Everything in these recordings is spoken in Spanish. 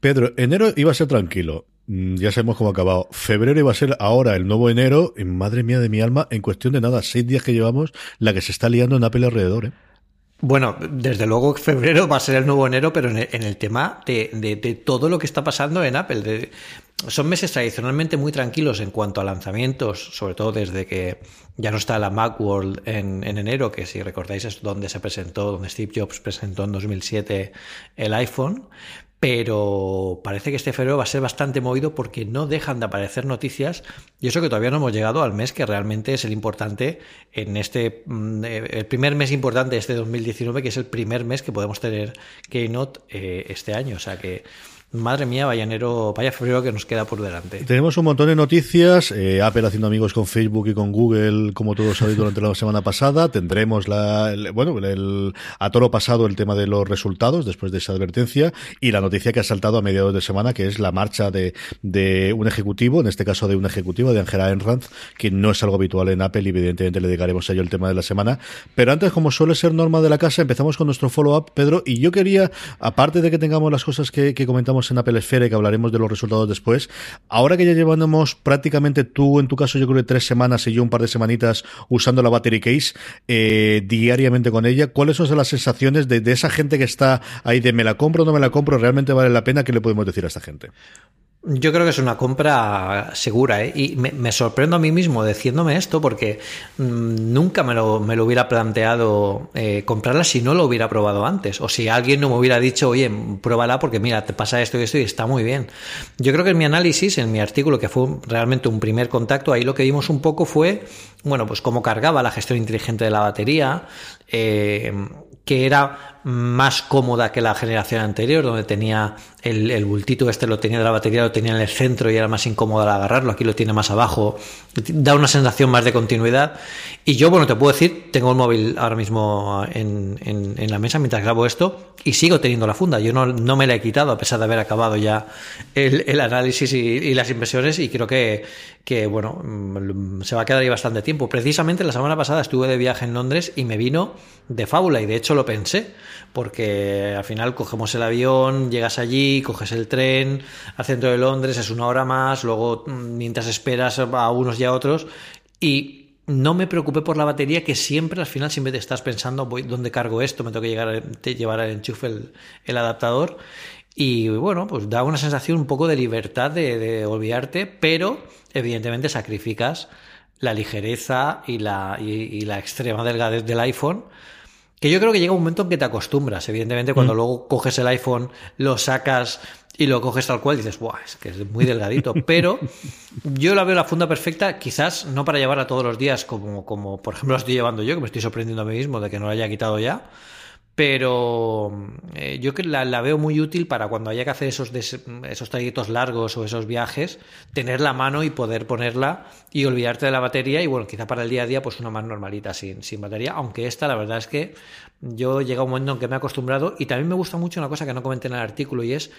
Pedro, enero iba a ser tranquilo. Mm, Ya sabemos cómo ha acabado. Febrero iba a ser ahora el nuevo enero. Madre mía de mi alma, en cuestión de nada, seis días que llevamos, la que se está liando en Apple alrededor. ¿eh? Bueno, desde luego febrero va a ser el nuevo enero, pero en el, tema de, todo lo que está pasando en Apple. Son meses tradicionalmente muy tranquilos en cuanto a lanzamientos, sobre todo desde que ya no está la Macworld en, en enero, que si recordáis es donde se presentó, donde Steve Jobs presentó en 2007 el iPhone. Pero parece que este febrero va a ser bastante movido porque no dejan de aparecer noticias y eso que todavía no hemos llegado al mes que realmente es el importante en este, mm, eh, el primer mes importante de este 2019, que es el primer mes que podemos tener Keynote eh, este año. O sea que, madre mía, vaya enero, vaya febrero que nos queda por delante. Tenemos un montón de noticias. eh, Apple haciendo amigos con Facebook y con Google, como todos sabéis, durante la semana pasada. Tendremos la, bueno, el, a toro pasado el tema de los resultados después de esa advertencia y la noticia que ha saltado a mediados de semana, que es la marcha de, de un ejecutivo, en este caso de un ejecutivo, de Angela Enranz, que no es algo habitual en Apple y evidentemente le dedicaremos a ello el tema de la semana. Pero antes, como suele ser norma de la casa, empezamos con nuestro follow-up, Pedro, y yo quería, aparte de que tengamos las cosas que comentamos en Apple Esfera y que hablaremos de los resultados después, ahora que ya llevamos prácticamente tú, en tu caso, yo creo que tres semanas y yo un par de semanitas usando la battery case eh, diariamente con ella, ¿cuáles son las sensaciones de, de esa gente que está ahí de me la compro o no me la compro? ¿Realmente vale la pena? ¿Qué le podemos decir a esta gente? Yo creo que es una compra segura ¿eh? y me, sorprendo a mí mismo diciéndome esto porque mm, nunca me lo, me lo hubiera planteado eh, comprarla si no lo hubiera probado antes o si alguien no me hubiera dicho, oye, pruébala porque mira, te pasa esto y esto y está muy bien. Yo creo que en mi análisis, en mi artículo, que fue realmente un primer contacto, ahí lo que vimos un poco fue, bueno, pues cómo cargaba la gestión inteligente de la batería, eh, que era más cómoda que la generación anterior, donde tenía el, el bultito este, lo tenía de la batería, lo tenía en el centro y era más incómodo al agarrarlo, aquí lo tiene más abajo, da una sensación más de continuidad. Y yo, bueno, te puedo decir, tengo el móvil ahora mismo en, en, la mesa mientras grabo esto y sigo teniendo la funda, yo no, no me la he quitado a pesar de haber acabado ya el, el análisis y, y, las impresiones y creo que, que, bueno, mm, se va a quedar ahí bastante tiempo. Precisamente la semana pasada estuve de viaje en Londres y me vino de fábula y de hecho lo pensé porque al final cogemos el avión, llegas allí, coges el tren al centro de Londres, es una hora más, luego mm, mientras esperas a unos y a otros y no me preocupé por la batería que siempre al final siempre te estás pensando voy dónde cargo esto, me tengo que a, llevar al enchufe el, adaptador y bueno, pues da una sensación un poco de libertad de, de olvidarte, pero evidentemente sacrificas la ligereza y la, y la extrema delgadez del iPhone. Que yo creo que llega un momento en que te acostumbras. Evidentemente, cuando mm. luego coges el iPhone, lo sacas y lo coges tal cual, dices, ¡buah! Es que es muy delgadito. Pero yo la veo la funda perfecta, quizás no para llevarla todos los días, como, como por ejemplo la estoy llevando yo, que me estoy sorprendiendo a mí mismo de que no la haya quitado ya. Pero eh, yo la, veo muy útil para cuando haya que hacer esos, esos trayectos largos o esos viajes, tener la mano y poder ponerla y olvidarte de la batería. Y bueno, quizá para el día a día, pues una más normalita sin, sin batería. Aunque esta, la verdad es que yo llega un momento en que me he acostumbrado y también me gusta mucho una cosa que no comenté en el artículo y es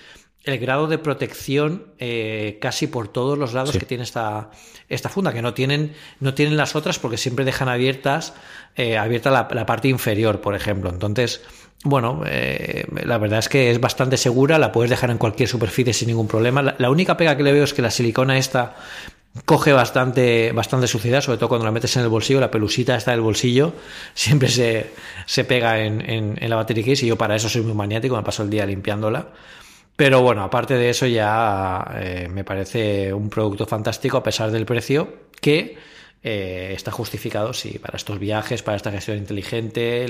el grado de protección eh, casi por todos los lados sí. que tiene esta, esta funda, que no tienen, no tienen las otras porque siempre dejan abiertas, eh, abierta la, la, parte inferior, por ejemplo. Entonces, bueno, eh, la verdad es que es bastante segura, la puedes dejar en cualquier superficie sin ningún problema. La, la única pega que le veo es que la silicona esta coge bastante, bastante suciedad, sobre todo cuando la metes en el bolsillo, la pelusita está del bolsillo, siempre se, se pega en, en, en la battery case y yo para eso soy muy maniático, me paso el día limpiándola. Pero bueno, aparte de eso ya eh, me parece un producto fantástico a pesar del precio que eh, está justificado, sí, para estos viajes, para esta gestión inteligente,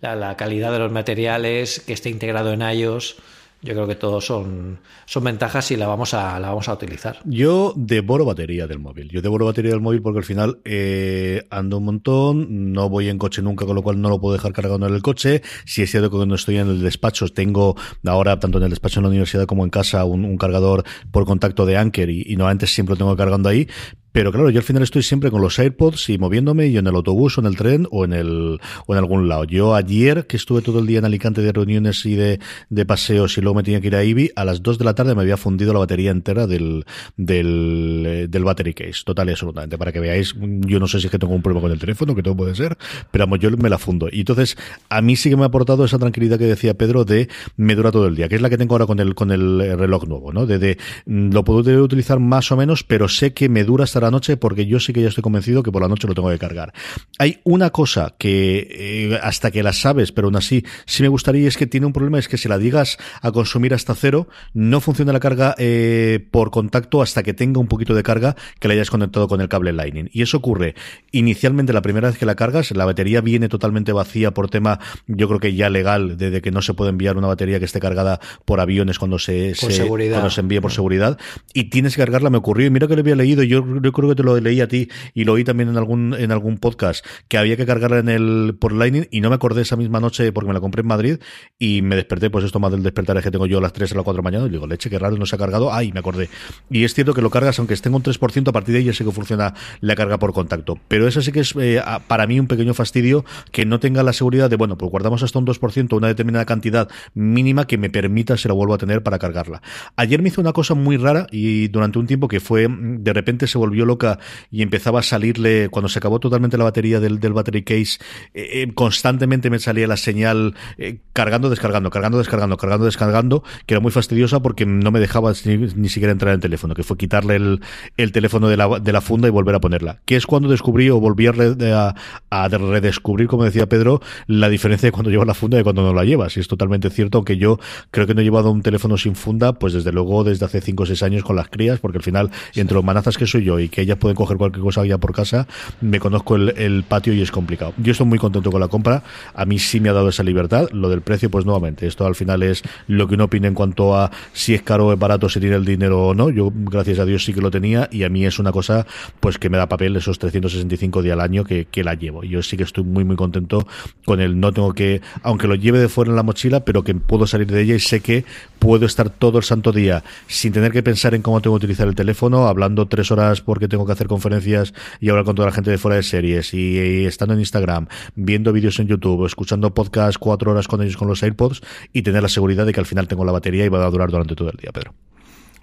la, la, calidad de los materiales, que esté integrado en iOS. Yo creo que todos son, son ventajas y la vamos, a, la vamos a utilizar. Yo devoro batería del móvil. Yo devoro batería del móvil porque al final eh, ando un montón, no voy en coche nunca, con lo cual no lo puedo dejar cargando en el coche. Si es cierto que cuando estoy en el despacho, tengo ahora, tanto en el despacho en la universidad como en casa, un, cargador por contacto de Anker y, y no antes siempre lo tengo cargando ahí. Pero claro, yo al final estoy siempre con los AirPods y moviéndome y en el autobús o en el tren o en el o en algún lado. Yo ayer que estuve todo el día en Alicante de reuniones y de, de paseos y luego me tenía que ir a Ibi, a las 2 de la tarde me había fundido la batería entera del, del, eh, del battery case, total y absolutamente. Para que veáis, yo no sé si es que tengo un problema con el teléfono, que todo puede ser, pero vamos, yo me la fundo. Y entonces, a mí sí que me ha aportado esa tranquilidad que decía Pedro de me dura todo el día, que es la que tengo ahora con el, con el reloj nuevo, ¿no? De, de mm, lo puedo utilizar más o menos, pero sé que me dura hasta la noche porque yo sí que ya estoy convencido que por la noche lo tengo que cargar. Hay una cosa que eh, hasta que la sabes, pero aún así sí me gustaría es que tiene un problema, es que si la digas a consumir hasta cero, no funciona la carga eh, por contacto hasta que tenga un poquito de carga que la hayas conectado con el cable Lightning. Y eso ocurre inicialmente la primera vez que la cargas, la batería viene totalmente vacía por tema, yo creo que ya legal, de, que no se puede enviar una batería que esté cargada por aviones cuando se, se cuando se envíe por seguridad. Y tienes que cargarla, me ocurrió, y mira que lo había leído, yo, yo creo que te lo leí a ti y lo oí también en algún, en algún podcast, que había que cargarla en el, por Lightning y no me acordé esa misma noche porque me la compré en Madrid y me desperté, pues esto más del despertar es que tengo yo a las 3 a las 4 de la mañana y digo, leche, qué raro, no se ha cargado. Ay, me acordé. Y es cierto que lo cargas, aunque esté en un 3%, a partir de ahí ya sé que funciona la carga por contacto. Pero eso sí que es eh, para mí un pequeño fastidio que no tenga la seguridad de, bueno, pues guardamos hasta un 2%, una determinada cantidad mínima que me permita, se lo vuelvo a tener para cargarla. Ayer me hizo una cosa muy rara y durante un tiempo que fue, de repente se volvió loca y empezaba a salirle, cuando se acabó totalmente la batería del, del battery case, eh, eh, constantemente me salía la señal eh, cargando, descargando, cargando, descargando, cargando, descargando, que era muy fastidiosa porque no me dejaba ni, siquiera entrar en el teléfono, que fue quitarle el, el teléfono de la, de la, funda y volver a ponerla. Que es cuando descubrí o volví a, a, redescubrir, como decía Pedro, la diferencia de cuando llevas la funda y cuando no la llevas. Y es totalmente cierto, aunque yo creo que no he llevado un teléfono sin funda, pues desde luego desde hace 5 o 6 años con las crías, porque al final, entre los manazas que soy yo y que ellas pueden coger cualquier cosa ya por casa, me conozco el, patio y es complicado. Yo estoy muy contento con la compra, a mí sí me ha dado esa libertad, lo del precio, pues nuevamente, esto al final es lo que uno opina en cuanto a si es caro o es barato, si tiene el dinero o no, yo gracias a Dios sí que lo tenía y a mí es una cosa pues que me da papel esos 365 días al año que, que la llevo. Yo sí que estoy muy muy contento con el no tengo que, aunque lo lleve de fuera en la mochila, pero que puedo salir de ella y sé que puedo estar todo el santo día sin tener que pensar en cómo tengo que utilizar el teléfono, hablando tres horas porque tengo que hacer conferencias y hablar con toda la gente de fuera de series y, estando en Instagram, viendo vídeos en YouTube, escuchando podcast cuatro horas con ellos con los AirPods y tener la seguridad de que al final tengo la batería y va a durar durante todo el día, Pedro.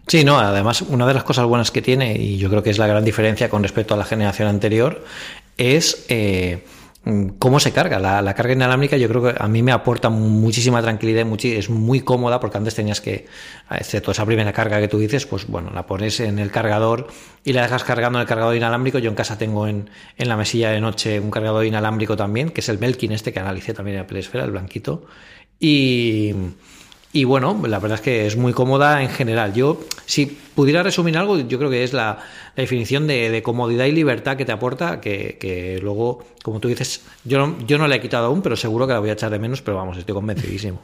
Sí, no, además una de las cosas buenas que tiene, y yo creo que es la gran diferencia con respecto a la generación anterior, es eh, cómo se carga. La, carga inalámbrica yo creo que a mí me aporta muchísima tranquilidad es muy cómoda porque antes tenías que, excepto esa primera carga que tú dices, pues bueno, la pones en el cargador y la dejas cargando en el cargador inalámbrico. Yo en casa tengo en, la mesilla de noche un cargador inalámbrico también, que es el Melkin este que analicé también en la Plesfera, el blanquito. Y, y bueno, la verdad es que es muy cómoda en general. Yo, si pudiera resumir algo, yo creo que es la, la definición de, comodidad y libertad que te aporta, que, luego, como tú dices, yo no, yo no le he quitado aún, pero seguro que la voy a echar de menos, pero vamos, estoy convencidísimo.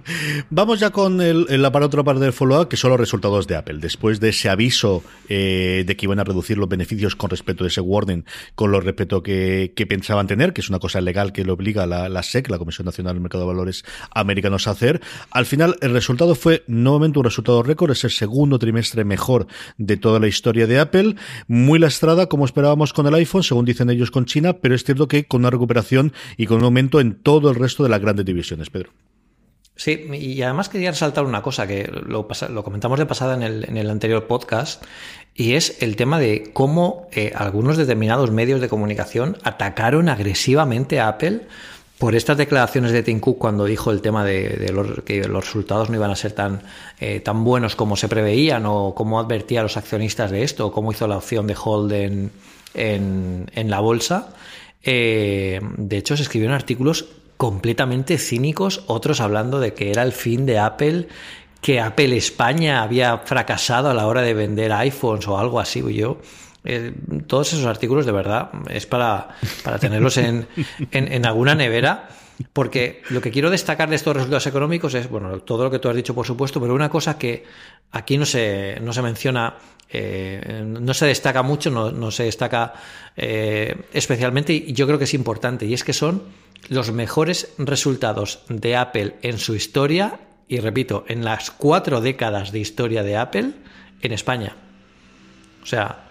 vamos ya con el, la otra parte del follow-up, que son los resultados de Apple. Después de ese aviso eh, de que iban a reducir los beneficios con respecto de ese warning, con lo respeto que, pensaban tener, que es una cosa legal que lo obliga la, la SEC, la Comisión Nacional del Mercado de Valores Americanos, a hacer, al final el resultado fue nuevamente un resultado récord, es el segundo trimestre mejor de toda la historia de Apple muy lastrada como esperábamos con el iPhone, según dicen ellos con China, pero es cierto que con una recuperación y con un aumento en todo el resto de las grandes divisiones, Pedro. Sí, y además quería resaltar una cosa que lo, comentamos de pasada en el, anterior podcast, y es el tema de cómo eh, algunos determinados medios de comunicación atacaron agresivamente a Apple por estas declaraciones de Tim Cook cuando dijo el tema de, que los resultados no iban a ser tan, eh, tan buenos como se preveían o cómo advertía a los accionistas de esto o cómo hizo la opción de hold en, en, la bolsa, eh, de hecho se escribieron artículos completamente cínicos, otros hablando de que era el fin de Apple, que Apple España había fracasado a la hora de vender iPhones o algo así. Yo, eh, todos esos artículos, de verdad, es para, para tenerlos en, en, alguna nevera. Porque lo que quiero destacar de estos resultados económicos es, bueno, todo lo que tú has dicho, por supuesto, pero una cosa que aquí no se, no se menciona, eh, no se destaca mucho, no, no se destaca eh, especialmente, y yo creo que es importante, y es que son los mejores resultados de Apple en su historia y repito, en las cuatro décadas de historia de Apple en España. O sea,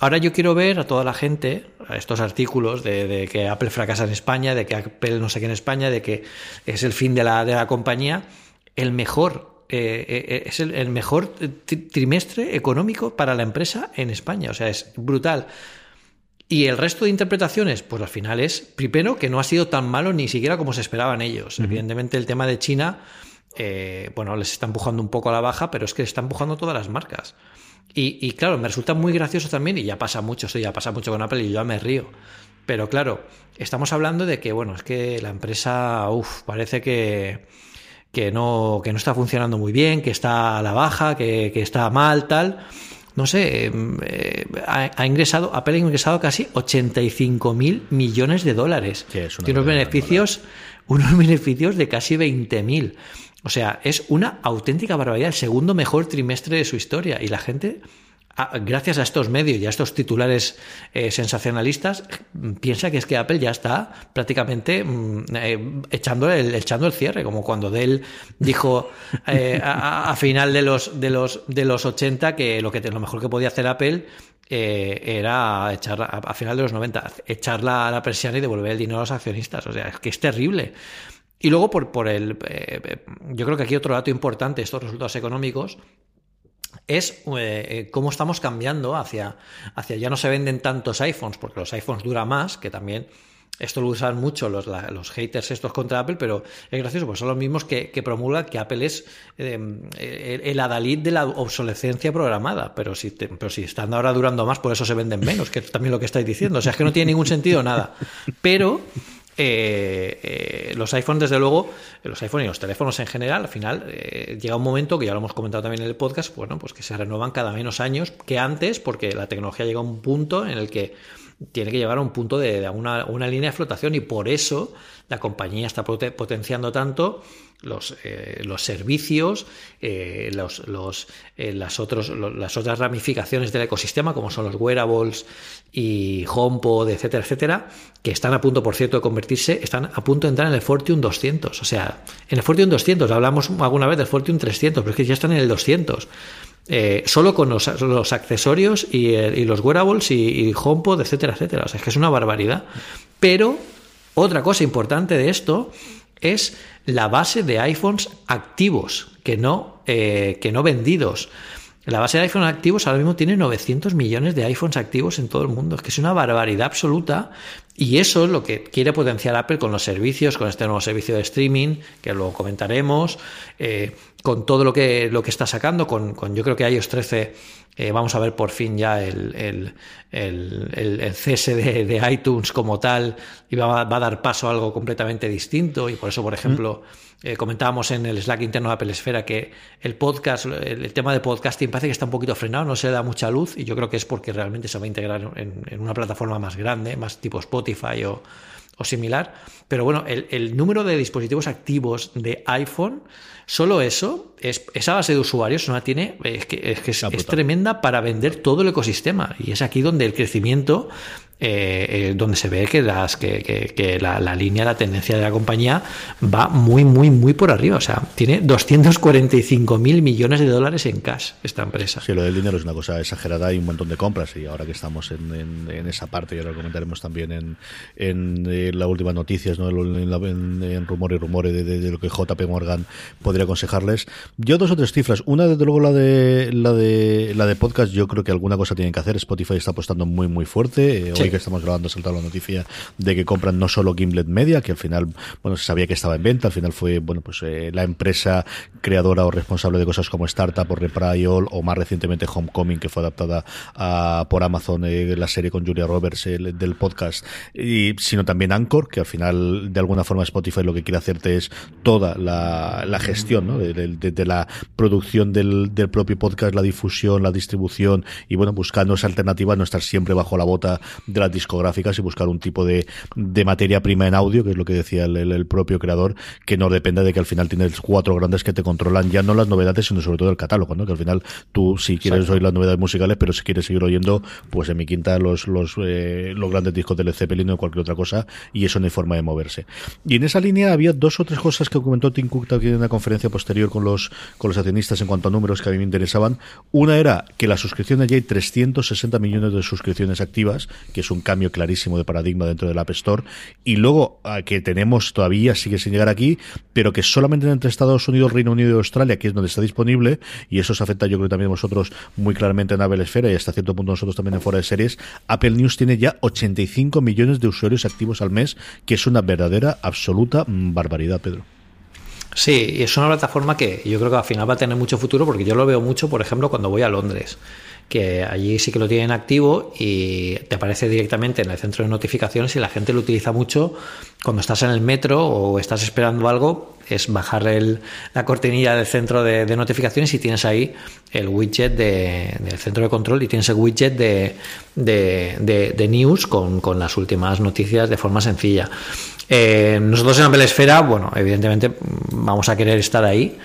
ahora yo quiero ver a toda la gente, a estos artículos de, que Apple fracasa en España, de que Apple no sé qué en España, de que es el fin de la, de la compañía, el mejor eh, eh, es el, mejor trimestre económico para la empresa en España. O sea, es brutal. Y el resto de interpretaciones, pues al final es, primero, que no ha sido tan malo ni siquiera como se esperaban ellos. Evidentemente el tema de China eh, bueno, les está empujando un poco a la baja, pero es que está empujando todas las marcas. Y, claro, me resulta muy gracioso también, y ya pasa mucho, esto ya pasa mucho con Apple y yo ya me río. Pero claro, estamos hablando de que, bueno, es que la empresa, uff, parece que, que, no, que no está funcionando muy bien, que está a la baja, que, está mal, tal. No sé, em, eh, ha, ingresado, Apple ha ingresado casi 85 mil millones de dólares. Tiene unos beneficios, unos beneficios de casi 20 mil. O sea, es una auténtica barbaridad, el segundo mejor trimestre de su historia. Y la gente, gracias a estos medios y a estos titulares eh, sensacionalistas, piensa que es que Apple ya está prácticamente mm, eh, echando, el, echando el cierre, como cuando Dell dijo eh, a, final de los, de, los, de los 80 que lo, que lo mejor que podía hacer Apple era echar a, final de los 90, echarla a la presión y devolver el dinero a los accionistas. O sea, es que es terrible. Y luego por, por el... Eh, eh, yo creo que aquí otro dato importante, estos resultados económicos, es eh, cómo estamos cambiando hacia, hacia ya no se venden tantos iPhones, porque los iPhones duran más, que también esto lo usan mucho los, los haters estos contra Apple, pero es gracioso, pues son los mismos que, promulgan que Apple es el adalid de la obsolescencia programada, pero si, pero si están ahora durando más, por eso se venden menos, que es también lo que estáis diciendo. O sea, es que no tiene ningún sentido nada. Pero eh, eh, los iPhones, desde luego, los iPhones y los teléfonos en general, al final eh, llega un momento que ya lo hemos comentado también en el podcast, bueno, pues que se renuevan cada menos años que antes, porque la tecnología llega a un punto en el que tiene que llegar a un punto de, una, una, línea de flotación y por eso la compañía está potenciando tanto los, eh, los servicios, eh, los, los, eh, las, otros, las otras ramificaciones del ecosistema, como son los wearables y HomePod, etcétera, etcétera, que están a punto, por cierto, de convertirse, están a punto de entrar en el Fortune 200. O sea, en el Fortune 200, hablamos alguna vez del Fortune 300, pero es que ya están en el 200. Solo con los, los accesorios y, y, los wearables y, y HomePod, etcétera, etcétera. O sea, es que es una barbaridad. Pero otra cosa importante de esto es la base de iPhones activos, que no, eh, que no vendidos. La base de iPhones activos ahora mismo tiene 900 millones de iPhones activos en todo el mundo. Es que es una barbaridad absoluta. Y eso es lo que quiere potenciar Apple con los servicios, con este nuevo servicio de streaming, que luego comentaremos, eh, con todo lo que, lo que está sacando, con, con yo creo que iOS 13 eh, vamos a ver por fin ya el, el, el, cese de, iTunes como tal y va, a dar paso a algo completamente distinto. Y por eso, por ejemplo, eh, comentábamos en el Slack interno de Apple Esfera que el podcast, el, tema de podcasting parece que está un poquito frenado, no se da mucha luz y yo creo que es porque realmente se va a integrar en, en una plataforma más grande, más tipo Spotify o, o similar. Pero bueno, el, el número de dispositivos activos de iPhone Solo eso, es, esa base de usuarios no tiene, es que, es, que es, tremenda para vender todo el ecosistema. Y es aquí donde el crecimiento eh, eh, donde se ve que, las, que, que, la, línea, la tendencia de la compañía va muy, muy, muy por arriba. O sea, tiene 245 mil millones de dólares en cash esta empresa. Sí, lo del dinero es una cosa exagerada y un montón de compras. Y ahora que estamos en, en, esa parte, y ahora lo comentaremos también en, en, eh, la última noticias, ¿no? en, rumores y rumores de, lo que JP Morgan podría aconsejarles. Yo dos o tres cifras. Una, desde luego, la de, la de, la de podcast, yo creo que alguna cosa tienen que hacer. Spotify está apostando muy, muy fuerte que estamos grabando ha saltado la noticia de que compran no solo Gimlet Media, que al final, bueno, se sabía que estaba en venta, al final fue, bueno, pues eh, la empresa creadora o responsable de cosas como Startup o Reprise o más recientemente Homecoming, que fue adaptada a, por Amazon, eh, la serie con Julia Roberts del podcast, y sino también Anchor, que al final, de alguna forma, Spotify lo que quiere hacerte es toda la, la gestión gestión, ¿no? De, la producción del, propio podcast, la difusión, la distribución y bueno, buscando esa alternativa, no estar siempre bajo la bota de las discográficas y buscar un tipo de, materia prima en audio, que es lo que decía el, propio creador, que no depende de que al final tienes cuatro grandes que te controlan ya no las novedades, sino sobre todo el catálogo, ¿no? Que al final tú si quieres oír las novedades musicales, pero si quieres seguir oyendo, pues en mi quinta los, los, eh, los grandes discos del Zeppelin o cualquier otra cosa, y eso no hay forma de moverse. Y en esa línea había dos o tres cosas que comentó Tim Cook también en una conferencia posterior con los, con los accionistas en cuanto a números que a mí me interesaban. Una era que la suscripción ya hay 360 millones de suscripciones activas, que es un cambio clarísimo de paradigma dentro del App Store. Y luego que tenemos todavía, sigue sin llegar aquí, pero que solamente entre Estados Unidos, Reino Unido y Australia, que es donde está disponible, y eso se afecta yo creo también a vosotros muy claramente en Apple Esfera y hasta cierto punto nosotros también en Fuera de Series, Apple News tiene ya 85 millones de usuarios activos al mes, que es una verdadera, absoluta barbaridad, Pedro. Sí, es una plataforma que yo creo que al final va a tener mucho futuro porque yo lo veo mucho, por ejemplo, cuando voy a Londres que allí sí que lo tienen activo y te aparece directamente en el centro de notificaciones y la gente lo utiliza mucho cuando estás en el metro o estás esperando algo, es bajar el, la cortinilla del centro de, notificaciones y tienes ahí el widget de, del centro de control y tienes el widget de, de news con, con, las últimas noticias de forma sencilla. Eh, nosotros en Apple Esfera, bueno, evidentemente vamos a querer estar ahí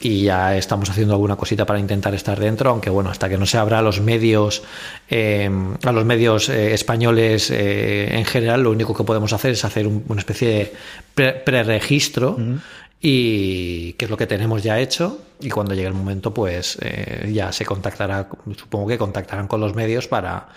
y ya estamos haciendo alguna cosita para intentar estar dentro, aunque bueno, hasta que no se abra a los medios, eh, a los medios eh, españoles eh, en general, lo único que podemos hacer es hacer una especie de preregistro. y que es lo que tenemos ya hecho y cuando llegue el momento pues ya se contactará supongo que contactarán con los medios para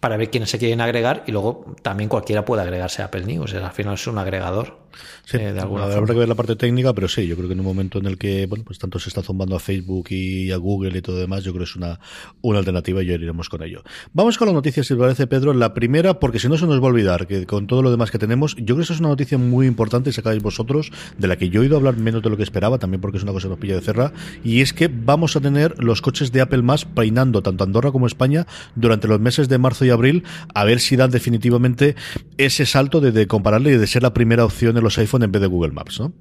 para ver quiénes se quieren agregar y luego también cualquiera puede agregarse a Apple News. Al final es un agregador. Sí, eh, de alguna habrá que ver la parte técnica, pero sí, yo creo que en un momento en el que, bueno, pues tanto se está zumbando a Facebook y a Google y todo demás, yo creo que es una, una alternativa y ya iremos con ello. Vamos con las noticias, si te parece, Pedro. La primera, porque si no se nos va a olvidar que con todo lo demás que tenemos, yo creo que esa es una noticia muy importante, sacáis vosotros, de la que yo he oído hablar menos de lo que esperaba, también porque es una cosa que nos pilla de cerra, y es que vamos a tener los coches de Apple más peinando tanto Andorra como España durante los meses de marzo y abril, a ver si dan definitivamente ese salto de, de compararle y de ser la primera opción los iPhone en vez de Google Maps, ¿no?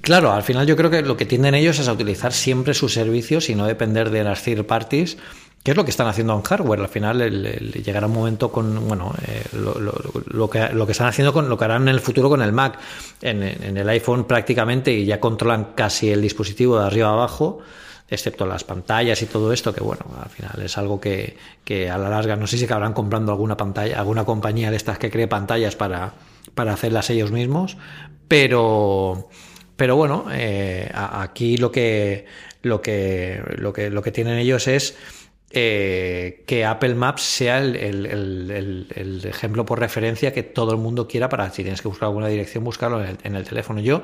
Claro, al final yo creo que lo que tienden ellos es a utilizar siempre sus servicios y no depender de las third parties, que es lo que están haciendo en hardware. Al final llegará un momento con, bueno, eh, lo, que, lo que están haciendo con lo que harán en el futuro con el Mac. En, el iPhone prácticamente y ya controlan casi el dispositivo de arriba abajo excepto las pantallas y todo esto, que bueno, al final es algo que, que a la larga, no sé si acabarán comprando alguna pantalla, alguna compañía de estas que cree pantallas para, para hacerlas ellos mismos, pero, pero bueno, eh, aquí lo que, lo, que, lo, que, lo que tienen ellos es eh, que Apple Maps sea el, el, ejemplo por referencia que todo el mundo quiera para si tienes que buscar alguna dirección, buscarlo en el, teléfono. Yo,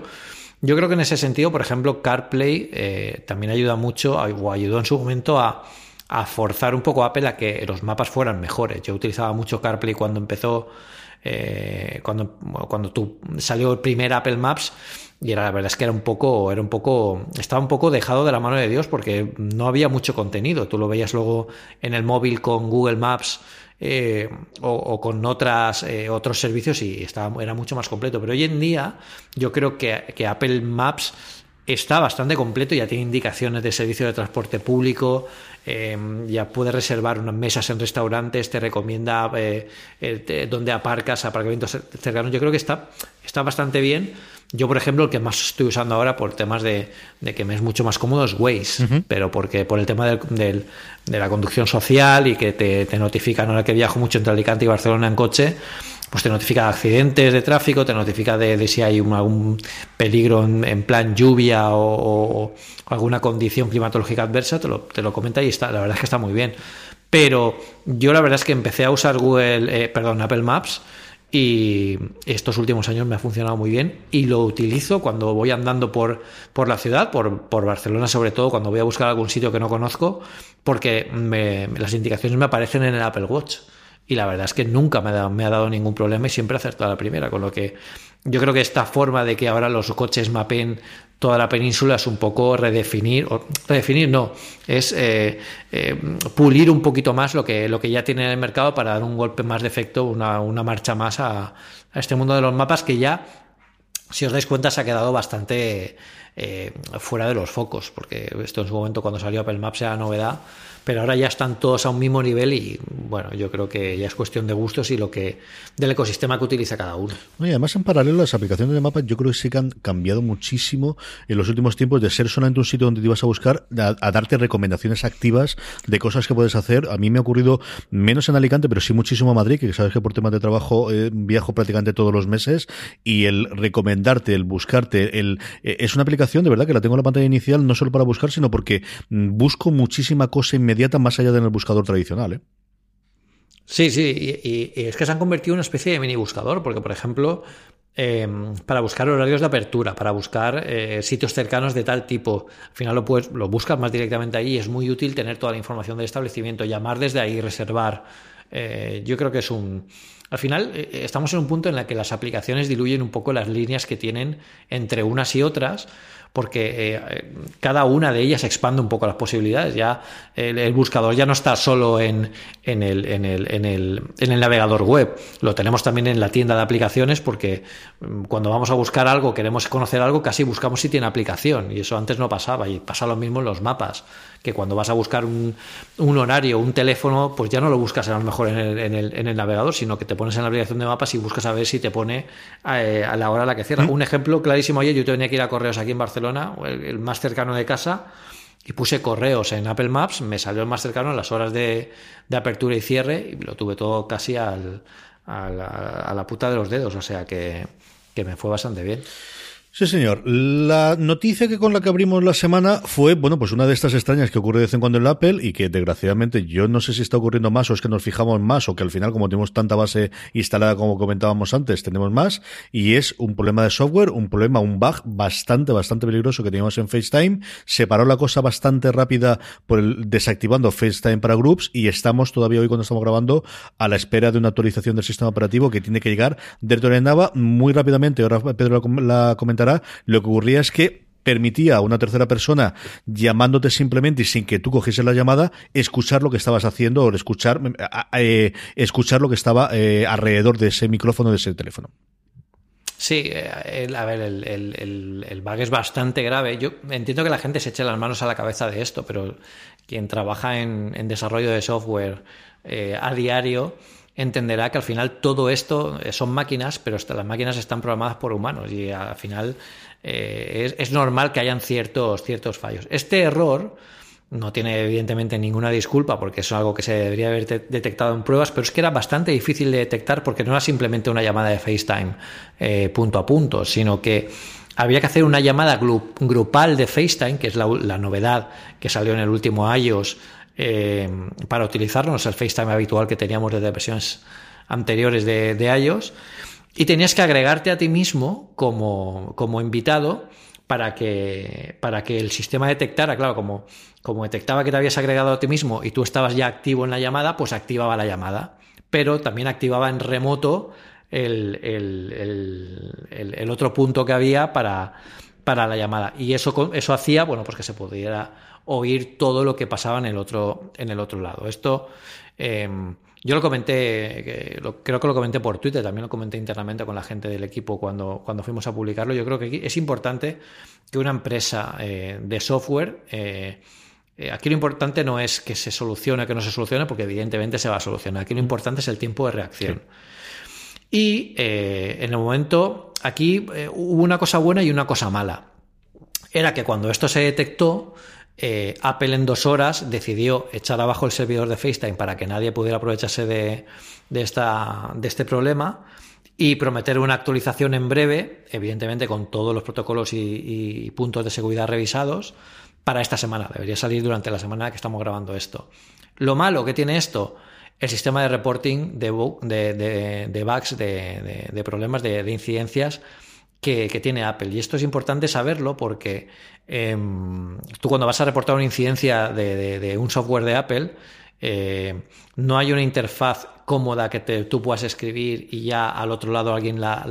yo creo que en ese sentido, por ejemplo, CarPlay eh, también ayuda mucho o ayudó en su momento a, a forzar un poco a Apple a que los mapas fueran mejores. Yo utilizaba mucho CarPlay cuando empezó eh, cuando, cuando tú salió el primer Apple Maps y era la verdad es que era un poco era un poco estaba un poco dejado de la mano de Dios porque no había mucho contenido. Tú lo veías luego en el móvil con Google Maps eh, o, con otras eh, otros servicios y estaba era mucho más completo. Pero hoy en día yo creo que, que Apple Maps está bastante completo, ya tiene indicaciones de servicio de transporte público, Em, ya puedes reservar unas mesas en restaurantes, te recomienda eh, eh, dónde aparcas, aparcamientos cercanos. Yo creo que está, está bastante bien. Yo, por ejemplo, el que más estoy usando ahora por temas de, que me es mucho más cómodo es Waze, pero porque por el tema de la conducción social y que te, te notifican ahora que viajo mucho entre Alicante y Barcelona en coche, pues te notifica de accidentes de tráfico, te notifica de, si hay algún peligro en, plan lluvia o, alguna condición climatológica adversa, te lo, te lo comenta y está, la verdad es que está muy bien. Pero yo la verdad es que empecé a usar Google, eh, perdón, Apple Maps y estos últimos años me ha funcionado muy bien y lo utilizo cuando voy andando por, por la ciudad, por, por Barcelona sobre todo, cuando voy a buscar algún sitio que no conozco, porque las indicaciones me aparecen en el Apple Watch y la verdad es que nunca me ha, dado, ningún problema y siempre he acertado la primera, con lo que yo creo que esta forma de que ahora los coches mapen toda la península es un poco redefinir, o redefinir no, es eh, eh, pulir un poquito más lo que, lo que ya tiene en el mercado para dar un golpe más de efecto, una, marcha más a, este mundo de los mapas que ya, si os dais cuenta, se ha quedado bastante eh, fuera de los focos, porque esto en su momento cuando salió Apple Maps era novedad, pero ahora ya están todos a un mismo nivel y bueno, yo creo que ya es cuestión de gustos y lo que del ecosistema que utiliza cada uno. y además en paralelo las aplicaciones de mapas yo creo que sí que han cambiado muchísimo en los últimos tiempos de ser solamente un sitio donde te ibas a buscar a, darte recomendaciones activas de cosas que puedes hacer. A mí me ha ocurrido menos en Alicante, pero sí muchísimo a Madrid, que sabes que por temas de trabajo eh, viajo prácticamente todos los meses y el recomendarte, el buscarte, el eh, es una aplicación de verdad que la tengo en la pantalla inicial no solo para buscar, sino porque mm, busco muchísima cosa inmediata más allá del buscador tradicional. ¿eh? Sí, sí, y, es que se han convertido en una especie de mini buscador, porque por ejemplo, em, para buscar horarios de apertura, para buscar eh, sitios cercanos de tal tipo, al final lo, puedes, lo buscas más directamente y es muy útil tener toda la información del establecimiento, llamar desde ahí, reservar. Eh, yo creo que es un... Al final estamos en un punto en el que las aplicaciones diluyen un poco las líneas que tienen entre unas y otras porque eh, cada una de ellas expande un poco las posibilidades. Ya el, buscador ya no está solo en, en, el, en, el, en, el, en, el, navegador web, lo tenemos también en la tienda de aplicaciones porque mm, cuando vamos a buscar algo, queremos conocer algo, casi buscamos si tiene aplicación y eso antes no pasaba y pasa lo mismo en los mapas que cuando vas a buscar un, un, horario, un teléfono, pues ya no lo buscas a lo mejor en el, en, el, en el, navegador, sino que te pones en la aplicación de mapas y buscas a ver si te pone eh, a, la hora a la que cierra. Un ejemplo clarísimo ayer, yo tenía que ir a correos aquí en Barcelona, el, más cercano de casa, y puse correos en Apple Maps, me salió el más cercano en las horas de, de apertura y cierre, y lo tuve todo casi al, a, la, a la puta de los dedos, o sea que, que me fue bastante bien. Sí, señor. La noticia que con la que abrimos la semana fue, bueno, pues una de estas extrañas que ocurre de vez en cuando en la Apple y que desgraciadamente yo no sé si está ocurriendo más o es que nos fijamos más o que al final como tenemos tanta base instalada como comentábamos antes, tenemos más y es un problema de software, un problema, un bug bastante, bastante peligroso que teníamos en FaceTime. Se paró la cosa bastante rápida por el desactivando FaceTime para groups y estamos todavía hoy cuando estamos grabando a la espera de una actualización del sistema operativo que tiene que llegar de Nava muy rápidamente. Ahora Pedro la comentará lo que ocurría es que permitía a una tercera persona llamándote simplemente y sin que tú cogiese la llamada escuchar lo que estabas haciendo o escuchar eh, escuchar lo que estaba eh, alrededor de ese micrófono de ese teléfono. Sí, eh, a ver, el, bug es bastante grave. Yo entiendo que la gente se eche las manos a la cabeza de esto, pero quien trabaja en, desarrollo de software a diario entenderá que al final todo esto eh, son máquinas, pero las máquinas están programadas por humanos y al final eh, es, normal que hayan ciertos, ciertos fallos. Este error no tiene evidentemente ninguna disculpa porque es algo que se debería haber detectado en pruebas, pero es que era bastante difícil de detectar porque no era simplemente una llamada de FaceTime eh, punto a punto, sino que había que hacer una llamada grupal de FaceTime, que es la, la, novedad que salió en el último iOS eh, para utilizarlo, no es el FaceTime habitual que teníamos desde versiones anteriores de, de y tenías que agregarte a ti mismo como, como invitado para que, para que el sistema detectara, claro, como, como detectaba que te habías agregado a ti mismo y tú estabas ya activo en la llamada, pues activaba la llamada. Pero también activaba en remoto el, el, el otro punto que había para, para la llamada. Y eso, eso hacía, bueno, pues que se pudiera oír todo lo que pasaba en el otro, en el otro lado. Esto em, yo lo comenté, creo que lo comenté por Twitter, también lo comenté internamente con la gente del equipo cuando, cuando fuimos a publicarlo. Yo creo que es importante que una empresa eh, de software eh, eh, aquí lo importante no es que se solucione o que no se solucione, porque evidentemente se va a solucionar. Aquí lo importante es el tiempo de reacción. Y en el momento, aquí hubo una cosa buena y una cosa mala. Era que cuando esto se detectó, eh, Apple en dos horas decidió echar abajo el servidor de FaceTime para que nadie pudiera aprovecharse de, esta, de este problema y prometer una actualización en breve, evidentemente con todos los protocolos y, puntos de seguridad revisados, para esta semana. Debería salir durante la semana que estamos grabando esto. Lo malo que tiene esto, el sistema de reporting de, bugs, de, problemas, de, incidencias que, tiene Apple. Y esto es importante saberlo porque em, tú cuando vas a reportar una incidencia de, un software de Apple, eh, no hay una interfaz cómoda que tú puedas escribir y ya al otro lado alguien la,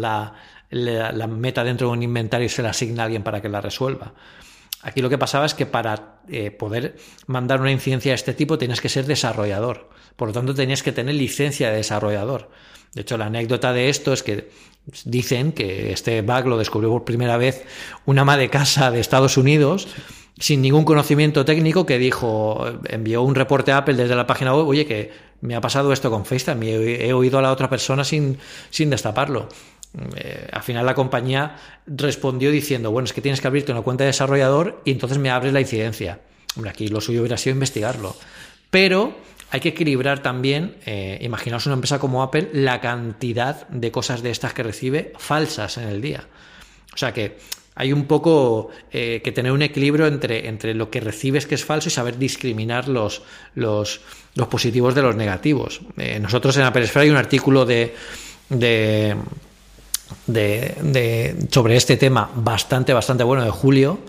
la, meta dentro de un inventario y se la asigna a alguien para que la resuelva. Aquí lo que pasaba es que para eh, poder mandar una incidencia de este tipo tienes que ser desarrollador. Por lo tanto, tenías que tener licencia de desarrollador. De hecho, la anécdota de esto es que dicen que este bug lo descubrió por primera vez una ama de casa de Estados Unidos sin ningún conocimiento técnico que dijo, envió un reporte a Apple desde la página web, oye, que me ha pasado esto con FaceTime, he, he oído a la otra persona sin, sin destaparlo. Eh, al final la compañía respondió diciendo, bueno, es que tienes que abrirte una cuenta de desarrollador y entonces me abres la incidencia. Hombre, aquí lo suyo hubiera sido investigarlo. Pero hay que equilibrar también, eh, imaginaos una empresa como Apple, la cantidad de cosas de estas que recibe falsas en el día. O sea que hay un poco eh, que tener un equilibrio entre, entre lo que recibes que es falso y saber discriminar los, los, positivos de los negativos. Eh, nosotros en Apple Esfera hay un artículo de, de, de, sobre este tema bastante, bastante bueno de Julio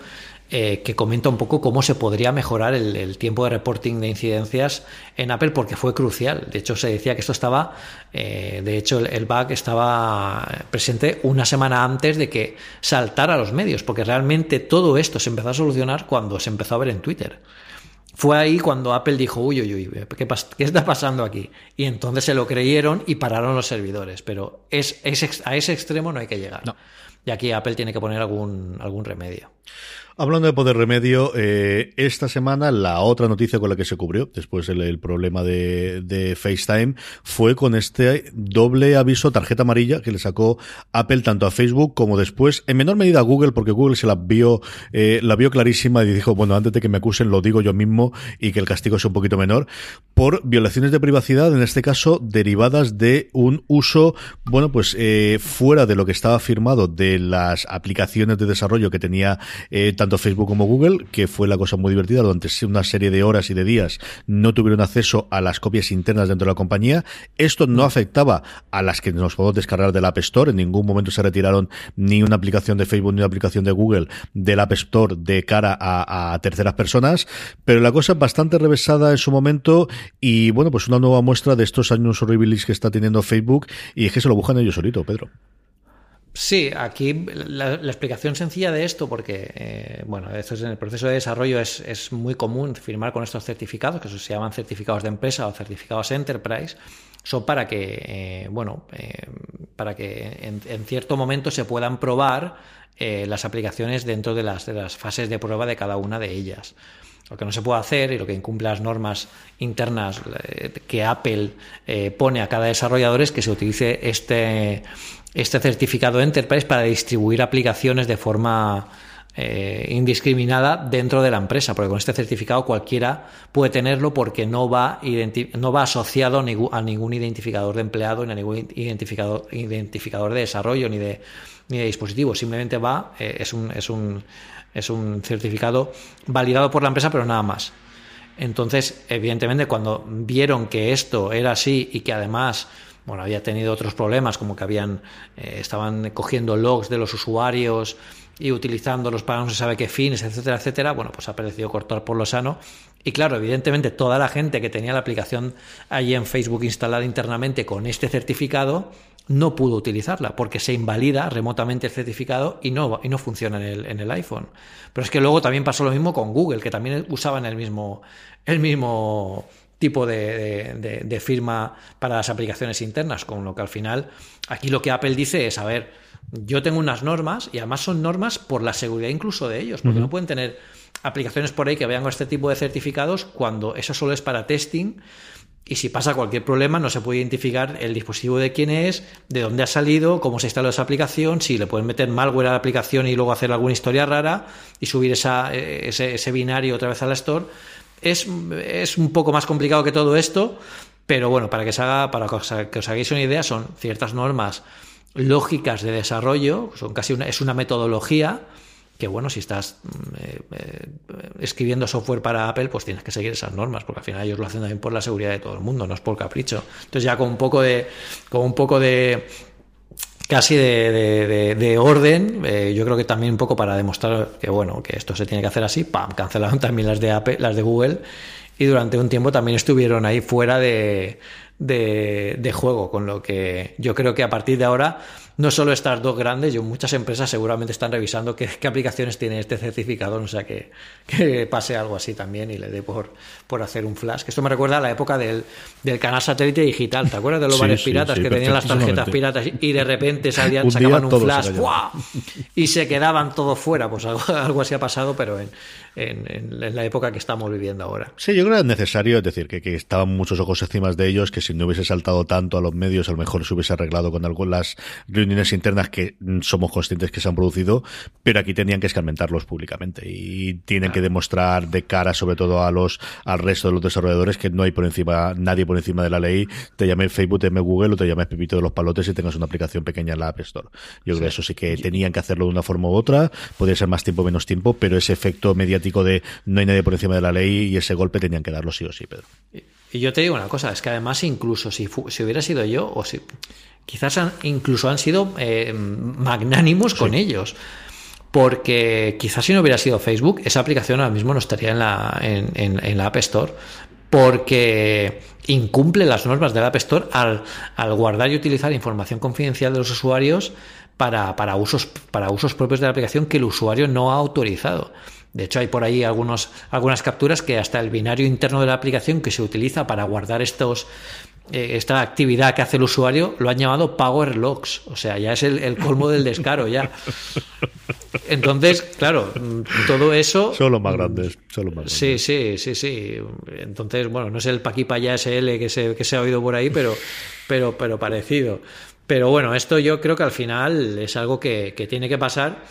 eh, que comenta un poco cómo se podría mejorar el, tiempo de reporting de incidencias en Apple porque fue crucial. De hecho, se decía que esto estaba, eh, de hecho, el, bug estaba presente una semana antes de que saltara a los medios, porque realmente todo esto se empezó a solucionar cuando se empezó a ver en Twitter. Fue ahí cuando Apple dijo, uy, uy, uy, ¿qué, qué está pasando aquí? Y entonces se lo creyeron y pararon los servidores. Pero es, a ese extremo no hay que llegar. Y aquí Apple tiene que poner algún, algún remedio. Hablando de poder remedio, eh, esta semana la otra noticia con la que se cubrió, después el, problema de, FaceTime, fue con este doble aviso, tarjeta amarilla, que le sacó Apple tanto a Facebook como después, en menor medida a Google, porque Google se la vio, eh, la vio clarísima y dijo, bueno, antes de que me acusen lo digo yo mismo y que el castigo sea un poquito menor, por violaciones de privacidad, en este caso derivadas de un uso, bueno, pues eh, fuera de lo que estaba firmado de las aplicaciones de desarrollo que tenía eh, tanto Facebook como Google, que fue la cosa muy divertida, durante una serie de horas y de días no tuvieron acceso a las copias internas dentro de la compañía. Esto no afectaba a las que nos podemos descargar del App Store, en ningún momento se retiraron ni una aplicación de Facebook ni una aplicación de Google del App Store de cara a, terceras personas, pero la cosa es bastante revesada en su momento y bueno, pues una nueva muestra de estos años horribles que está teniendo Facebook. Y es que se lo buscan ellos solito, Pedro. Sí, aquí la, explicación sencilla de esto, porque eh, bueno, esto es en el proceso de desarrollo es, muy común firmar con estos certificados, que se llaman certificados de empresa o certificados enterprise, son para que, eh, bueno, eh, para que en, cierto momento se puedan probar las aplicaciones dentro de las, de las fases de prueba de cada una de ellas. Lo que no se puede hacer y lo que incumple las normas internas que Apple pone a cada desarrollador es que se utilice este este certificado Enterprise para distribuir aplicaciones de forma eh, indiscriminada dentro de la empresa, porque con este certificado cualquiera puede tenerlo porque no va, no va asociado a ningún identificador de empleado ni a ningún identificador, identificador de desarrollo ni de, ni de dispositivo, simplemente va, eh, es, un, es, un, es un certificado validado por la empresa, pero nada más. Entonces, evidentemente, cuando vieron que esto era así y que además bueno, había tenido otros problemas, como que habían, eh, estaban cogiendo logs de los usuarios y utilizándolos para no se sabe qué fines, etcétera, etcétera, bueno, pues ha parecido cortar por lo sano. Y claro, evidentemente toda la gente que tenía la aplicación allí en Facebook instalada internamente con este certificado no pudo utilizarla porque se invalida remotamente el certificado y no, y no funciona en el, en el iPhone. Pero es que luego también pasó lo mismo con Google, que también usaban el mismo, el mismo tipo de, firma para las aplicaciones internas, con lo que al final aquí lo que Apple dice es, a ver, yo tengo unas normas y además son normas por la seguridad incluso de ellos, porque no pueden tener aplicaciones por ahí que vayan con este tipo de certificados cuando eso solo es para testing y si pasa cualquier problema no se puede identificar el dispositivo de quién es, de dónde ha salido, cómo se instaló esa aplicación, si le pueden meter malware a la aplicación y luego hacer alguna historia rara y subir esa, eh, ese, ese binario otra vez a la store es, es un poco más complicado que todo esto, pero bueno, para que, se haga, para que os hagáis una idea, son ciertas normas lógicas de desarrollo, son casi una, es una metodología que bueno, si estás eh, eh, escribiendo software para Apple, pues tienes que seguir esas normas, porque al final ellos lo hacen también por la seguridad de todo el mundo, no es por capricho. Entonces ya con un poco de, con un poco de, casi de, de, orden. Eh, yo creo que también un poco para demostrar que bueno, que esto se tiene que hacer así, pam, cancelaron también las de Apple, las de Google, y durante un tiempo también estuvieron ahí fuera de, de, juego, con lo que yo creo que a partir de ahora no solo estas dos grandes, yo muchas empresas seguramente están revisando qué, aplicaciones tiene este certificado, o sea que, que, pase algo así también y le dé por, por hacer un flash. Que esto me recuerda a la época del, del canal satélite digital, ¿te acuerdas de los bares piratas que tenían las tarjetas piratas y de repente salían, sacaban un flash y se quedaban todos fuera? Pues algo, algo así ha pasado, pero en, en, la época que estamos viviendo ahora. Sí, yo creo que es necesario, es decir, que, estaban muchos ojos encima de ellos, que si no hubiese saltado tanto a los medios, a lo mejor se hubiese arreglado con algunas reuniones internas que somos conscientes que se han producido, pero aquí tenían que escarmentarlos públicamente y tienen que demostrar de cara, sobre todo a los al resto de los desarrolladores, que no hay por encima, nadie por encima de la ley, te llame Facebook, te llame Google o te llame Pepito de los Palotes y tengas una aplicación pequeña en la App Store. Yo creo que eso sí que tenían que hacerlo de una forma u otra, podría ser más tiempo, menos tiempo, pero ese efecto mediático de no hay nadie por encima de la ley y ese golpe tenían que darlo sí o sí, Pedro. Y yo te digo una cosa, es que además incluso si, si hubiera sido yo, o si quizás incluso han sido eh, magnánimos con ellos. Porque quizás si no hubiera sido Facebook, esa aplicación ahora mismo no estaría en la, en, la App Store. Porque incumple las normas de la App Store al, al guardar y utilizar información confidencial de los usuarios para, para, usos, para usos propios de la aplicación que el usuario no ha autorizado. De hecho, hay por ahí algunos, algunas capturas que hasta el binario interno de la aplicación que se utiliza para guardar estos, eh, esta actividad que hace el usuario lo han llamado Power Logs. O sea, ya es el, colmo del descaro ya. Entonces, claro, todo eso. Son los más grandes. Son más grandes. Sí, sí, sí, sí. Entonces, bueno, no es el Paquipa ya SL que se, que se ha oído por ahí, pero, pero, pero parecido. Pero bueno, esto yo creo que al final es algo que, que tiene que pasar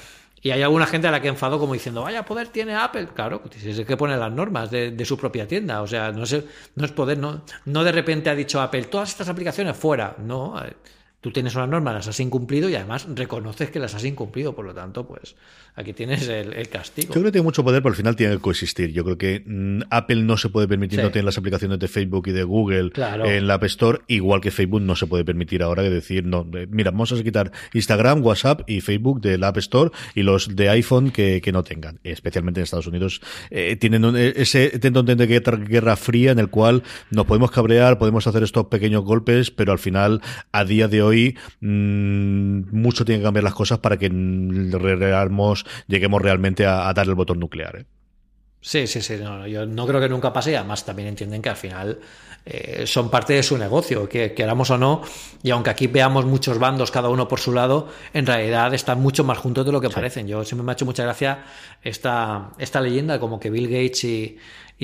y hay alguna gente a la que enfado como diciendo, vaya poder tiene Apple. Claro, es el que pone las normas de, su propia tienda. O sea, no es, no es poder, no, no de repente ha dicho Apple, todas estas aplicaciones fuera. No, eh, tú tienes una norma, las has incumplido y además reconoces que las has incumplido. Por lo tanto, pues aquí tienes el, castigo. Yo creo que tiene mucho poder, pero al final tiene que coexistir. Yo creo que mm, Apple no se puede permitir no tener las aplicaciones de Facebook y de Google en la App Store, igual que Facebook no se puede permitir ahora que decir, no, mira, vamos a quitar Instagram, WhatsApp y Facebook de la App Store y los de iPhone que, no tengan. Especialmente en Estados Unidos eh, tienen ese tendón de guerra, fría en el cual nos podemos cabrear, podemos hacer estos pequeños golpes, pero al final, a día de hoy, mm, mucho tiene que cambiar las cosas para que regalemos lleguemos realmente a, dar el botón nuclear. ¿eh? Sí, sí, sí. No, yo no creo que nunca pase y además también entienden que al final eh, son parte de su negocio, que queramos o no, y aunque aquí veamos muchos bandos, cada uno por su lado, en realidad están mucho más juntos de lo que parecen. Yo siempre me ha hecho mucha gracia esta, esta leyenda, como que Bill Gates y,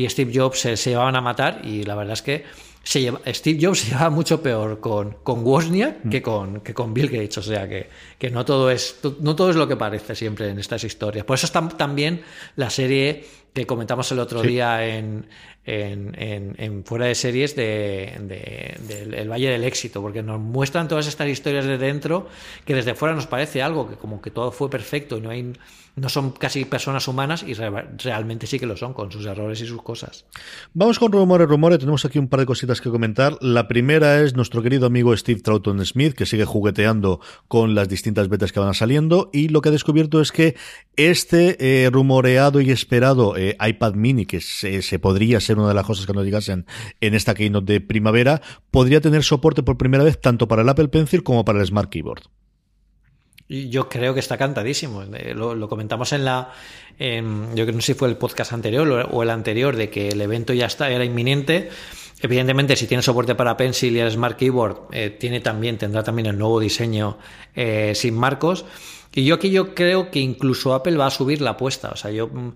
Steve Jobs se, se llevaban a matar, y la verdad es que Steve Jobs se lleva mucho peor con, con Wozniak que, con, que con Bill Gates. O sea que, que, no, todo es, no todo es lo que parece siempre en estas historias. Por eso está también la serie que comentamos el otro día en, en, en, fuera de series de, de, El Valle del Éxito, porque nos muestran todas estas historias de dentro que desde fuera nos parece algo que como que todo fue perfecto y no hay no son casi personas humanas y realmente sí que lo son con sus errores y sus cosas. Vamos con rumores, rumores. Tenemos aquí un par de cositas que comentar. La primera es nuestro querido amigo Steve Troughton Smith, que sigue jugueteando con las distintas betas que van saliendo y lo que ha descubierto es que este eh, rumoreado y esperado eh, iPad mini, que se, podría ser una de las cosas que nos llegasen en esta keynote de primavera, podría tener soporte por primera vez tanto para el Apple Pencil como para el Smart Keyboard. Yo creo que está cantadísimo. Eh, lo, comentamos en la. yo creo no sé si fue el podcast anterior o el anterior, de que el evento ya está, era inminente. Evidentemente, si tiene soporte para Pencil y el Smart Keyboard, eh, tiene también, tendrá también el nuevo diseño sin marcos. Y yo aquí yo creo que incluso Apple va a subir la apuesta. O sea, yo mm,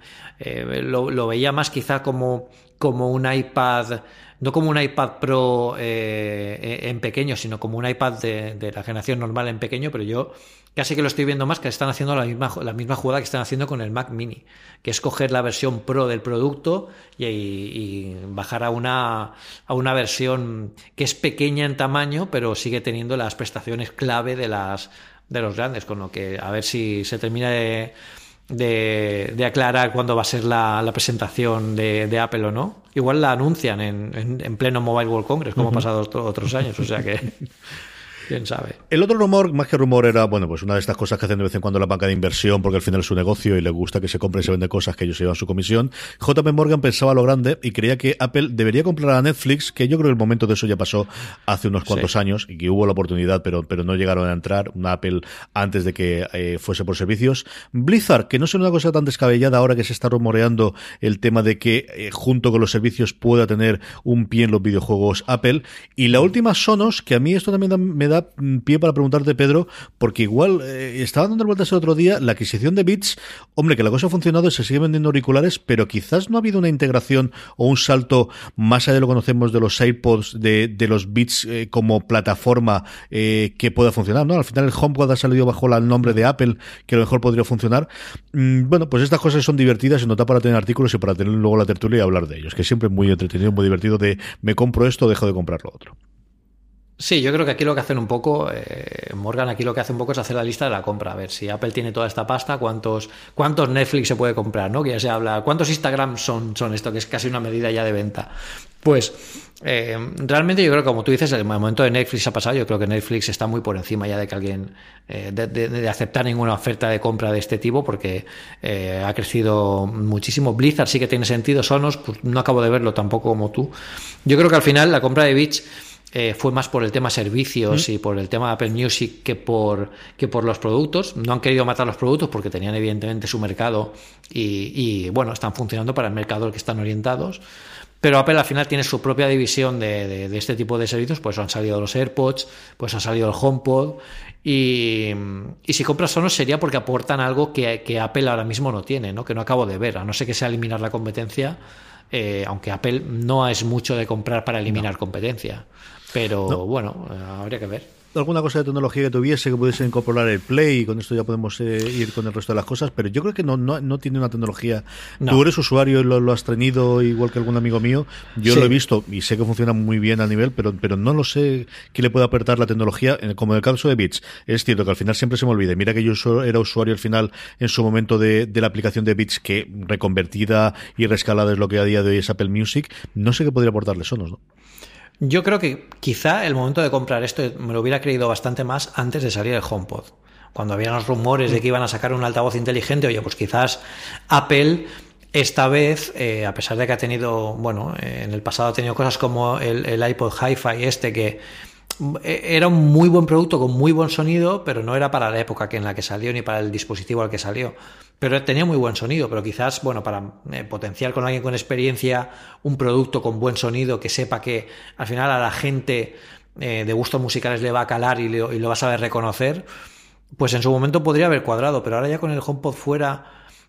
lo, veía más quizá como, como un iPad no como un iPad Pro en pequeño, sino como un iPad de, de, la generación normal en pequeño, pero yo Casi que lo estoy viendo más que están haciendo la misma, la misma jugada que están haciendo con el Mac Mini, que es coger la versión Pro del producto y, bajar a una, a una versión que es pequeña en tamaño, pero sigue teniendo las prestaciones clave de, las, de los grandes, con lo que a ver si se termina de, de, aclarar cuándo va a ser la, presentación de, Apple o no. Igual la anuncian en, en, pleno Mobile World Congress, como ha pasado otros años, o sea que... quién sabe. El otro rumor, más que rumor, era, bueno, pues una de estas cosas que hacen de vez en cuando la banca de inversión, porque al final es su negocio y le gusta que se compre y se vende cosas que ellos llevan su comisión. JP Morgan pensaba lo grande y creía que Apple debería comprar a Netflix, que yo creo que el momento de eso ya pasó hace unos cuantos años y que hubo la oportunidad, pero, pero no llegaron a entrar, una Apple antes de que eh, fuese por servicios. Blizzard, que no es una cosa tan descabellada ahora que se está rumoreando el tema de que eh, junto con los servicios pueda tener un pie en los videojuegos Apple. Y la última Sonos, que a mí esto también me da pie para preguntarte, Pedro, porque igual eh, estaba dando vueltas el otro día, la adquisición de Beats, hombre, que la cosa ha funcionado, se sigue vendiendo auriculares, pero quizás no ha habido una integración o un salto más allá de lo que conocemos de los AirPods, de, de los Beats eh, como plataforma eh, que pueda funcionar, ¿no? Al final el HomePod ha salido bajo el nombre de Apple, que a lo mejor podría funcionar. Mm, bueno, pues estas cosas son divertidas y no para tener artículos y para tener luego la tertulia y hablar de ellos, que siempre es muy entretenido, muy divertido de me compro esto, dejo de comprar lo otro. Sí, yo creo que aquí lo que hacen un poco, eh, Morgan aquí lo que hace un poco es hacer la lista de la compra, a ver si Apple tiene toda esta pasta, cuántos, cuántos Netflix se puede comprar, ¿no? Que ya se habla, cuántos Instagram son, son esto, que es casi una medida ya de venta. Pues eh, realmente yo creo que como tú dices, el momento de Netflix ha pasado, yo creo que Netflix está muy por encima ya de que alguien, eh, de, aceptar ninguna oferta de compra de este tipo, porque ha crecido muchísimo. Blizzard sí que tiene sentido, Sonos, pues no acabo de verlo tampoco como tú. Yo creo que al final la compra de Beach eh, fue más por el tema servicios y por el tema de Apple Music que por, que por los productos. No han querido matar los productos porque tenían evidentemente su mercado y, bueno, están funcionando para el mercado al que están orientados. Pero Apple al final tiene su propia división de, este tipo de servicios, pues han salido los AirPods, pues ha salido el HomePod y, si compras Sonos sería porque aportan algo que, Apple ahora mismo no tiene, ¿no? que no acabo de ver, a no ser que sea eliminar la competencia, eh, aunque Apple no es mucho de comprar para eliminar competencia. Pero bueno, habría que ver alguna cosa de tecnología que tuviese que pudiese incorporar el Play y con esto ya podemos eh, ir con el resto de las cosas, pero yo creo que no, no, no tiene una tecnología. Tú eres usuario y lo, has tenido igual que algún amigo mío. Yo lo he visto y sé que funciona muy bien a nivel, pero, pero no lo sé qué le puede aportar la tecnología, como en el caso de Bits. Es cierto que al final siempre se me olvida. Mira que yo era usuario al final en su momento de, de la aplicación de Bits que reconvertida y rescalada es lo que a día de hoy es Apple Music. No sé qué podría aportarle Sonos, ¿no? Yo creo que quizá el momento de comprar esto me lo hubiera creído bastante más antes de salir el HomePod. Cuando había los rumores de que iban a sacar un altavoz inteligente, oye, pues quizás Apple esta vez, eh, a pesar de que ha tenido, bueno, eh, en el pasado ha tenido cosas como el, el iPod Hi-Fi este que eh, era un muy buen producto con muy buen sonido, pero no era para la época en la que salió ni para el dispositivo al que salió. Pero tenía muy buen sonido, pero quizás, bueno, para eh, potenciar con alguien con experiencia un producto con buen sonido que sepa que al final a la gente eh, de gustos musicales le va a calar y lo, y lo va a saber reconocer, pues en su momento podría haber cuadrado, pero ahora ya con el HomePod fuera,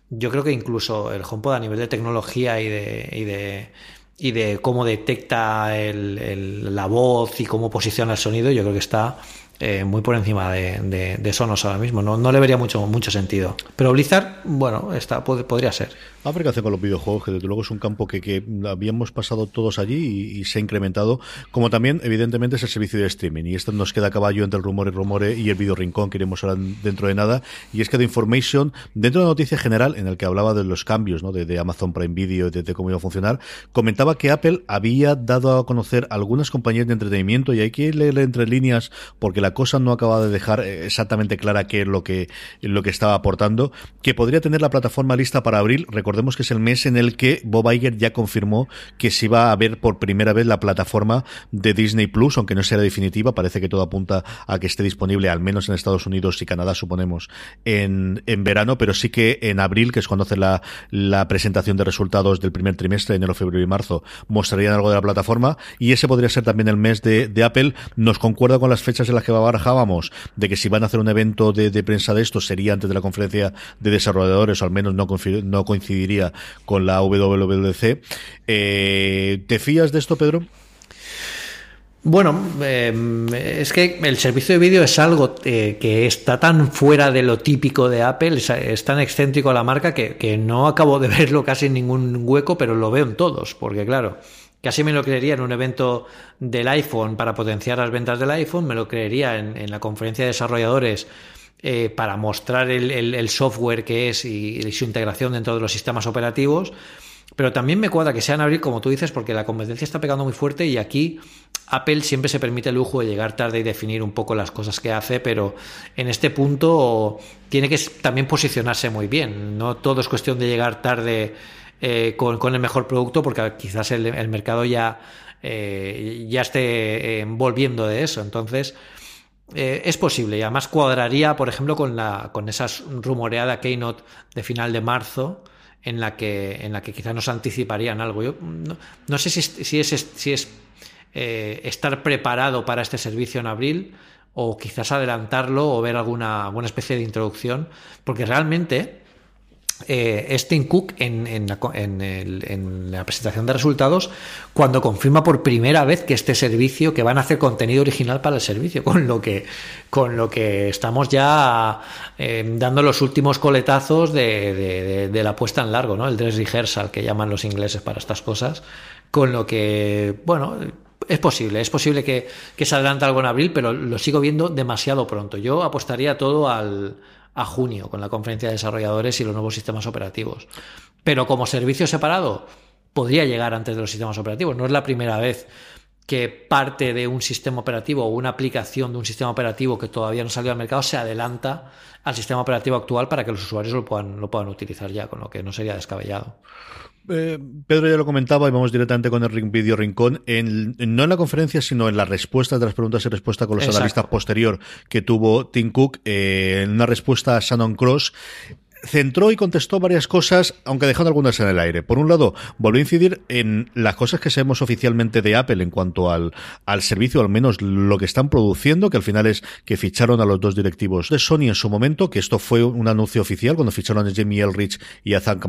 yo creo que incluso el HomePod a nivel de tecnología y de, y de y de cómo detecta el, la voz y cómo posiciona el sonido, yo creo que está eh, muy por encima de, de, Sonos ahora mismo. No, no le vería mucho, mucho sentido. Pero Blizzard, bueno, está, podría ser. A ver qué hace con los videojuegos, que desde luego es un campo que, que habíamos pasado todos allí y, se ha incrementado. Como también, evidentemente, es el servicio de streaming. Y esto nos queda a caballo entre el rumor y rumore y el video rincón que iremos ahora dentro de nada. Y es que de Information, dentro de la noticia general, en el que hablaba de los cambios ¿no? de, Amazon Prime Video, de, de, cómo iba a funcionar, comentaba que Apple había dado a conocer algunas compañías de entretenimiento y hay que leer entre líneas porque la cosa no acaba de dejar eh, exactamente clara qué es lo que, lo que estaba aportando, que podría tener la plataforma lista para abril. Recordemos que es el mes en el que Bob Iger ya confirmó que se iba a ver por primera vez la plataforma de Disney Plus, aunque no sea definitiva, parece que todo apunta a que esté disponible al menos en Estados Unidos y Canadá, suponemos, en, en verano, pero sí que en abril, que es cuando hace la, la presentación de resultados del primer trimestre, enero, febrero y marzo, mostrarían algo de la plataforma y ese podría ser también el mes de, de Apple. Nos concuerda con las fechas en las que barajábamos de que si van a hacer un evento de, prensa de esto sería antes de la conferencia de desarrolladores, o al menos no, no coincidiría con la WWDC. Eh, ¿Te fías de esto, Pedro? Bueno, eh, es que el servicio de vídeo es algo eh, que está tan fuera de lo típico de Apple, es, tan excéntrico a la marca que, que, no acabo de verlo casi en ningún hueco, pero lo veo en todos, porque claro, Casi me lo creería en un evento del iPhone para potenciar las ventas del iPhone, me lo creería en, la conferencia de desarrolladores eh, para mostrar el, software que es y, su integración dentro de los sistemas operativos. Pero también me cuadra que sea en abril, como tú dices, porque la competencia está pegando muy fuerte y aquí Apple siempre se permite el lujo de llegar tarde y definir un poco las cosas que hace, pero en este punto tiene que también posicionarse muy bien. No todo es cuestión de llegar tarde eh, con, el mejor producto, porque quizás el, mercado ya, eh, ya esté eh, volviendo de eso. Entonces, es posible y además cuadraría, por ejemplo, con, la, con esa rumoreada Keynote de final de marzo en la que, en la que quizás nos anticiparían algo. Yo no, sé si, si es, si es eh, estar preparado para este servicio en abril o quizás adelantarlo o ver alguna, alguna especie de introducción, porque realmente eh, es Cook en, la, presentación de resultados cuando confirma por primera vez que este servicio, que van a hacer contenido original para el servicio, con lo que, con lo que estamos ya eh, dando los últimos coletazos de, la puesta en largo, ¿no? el dress rehearsal que llaman los ingleses para estas cosas, con lo que, bueno, es posible, es posible que se adelante algo en abril, pero lo sigo viendo demasiado pronto. Yo apostaría todo al a junio con la conferencia de desarrolladores y los nuevos sistemas operativos. Pero como servicio separado, podría llegar antes de los sistemas operativos. No es la primera vez que parte de un sistema operativo o una aplicación de un sistema operativo que todavía no salió al mercado se adelanta al sistema operativo actual para que los usuarios lo puedan, lo puedan utilizar ya, con lo que no sería descabellado. Eh, Pedro ya lo comentaba y vamos directamente con el Video Rincón. En, no en la conferencia, sino en las respuestas de las preguntas y respuestas con los analistas posterior que tuvo Tim Cook, eh, en una respuesta a Shannon Cross centró y contestó varias cosas, aunque dejando algunas en el aire. Por un lado, volvió a incidir en las cosas que sabemos oficialmente de Apple en cuanto al, al servicio, al menos lo que están produciendo, que al final es que ficharon a los dos directivos de Sony en su momento, que esto fue un anuncio oficial cuando ficharon a Jamie Elrich y a Zach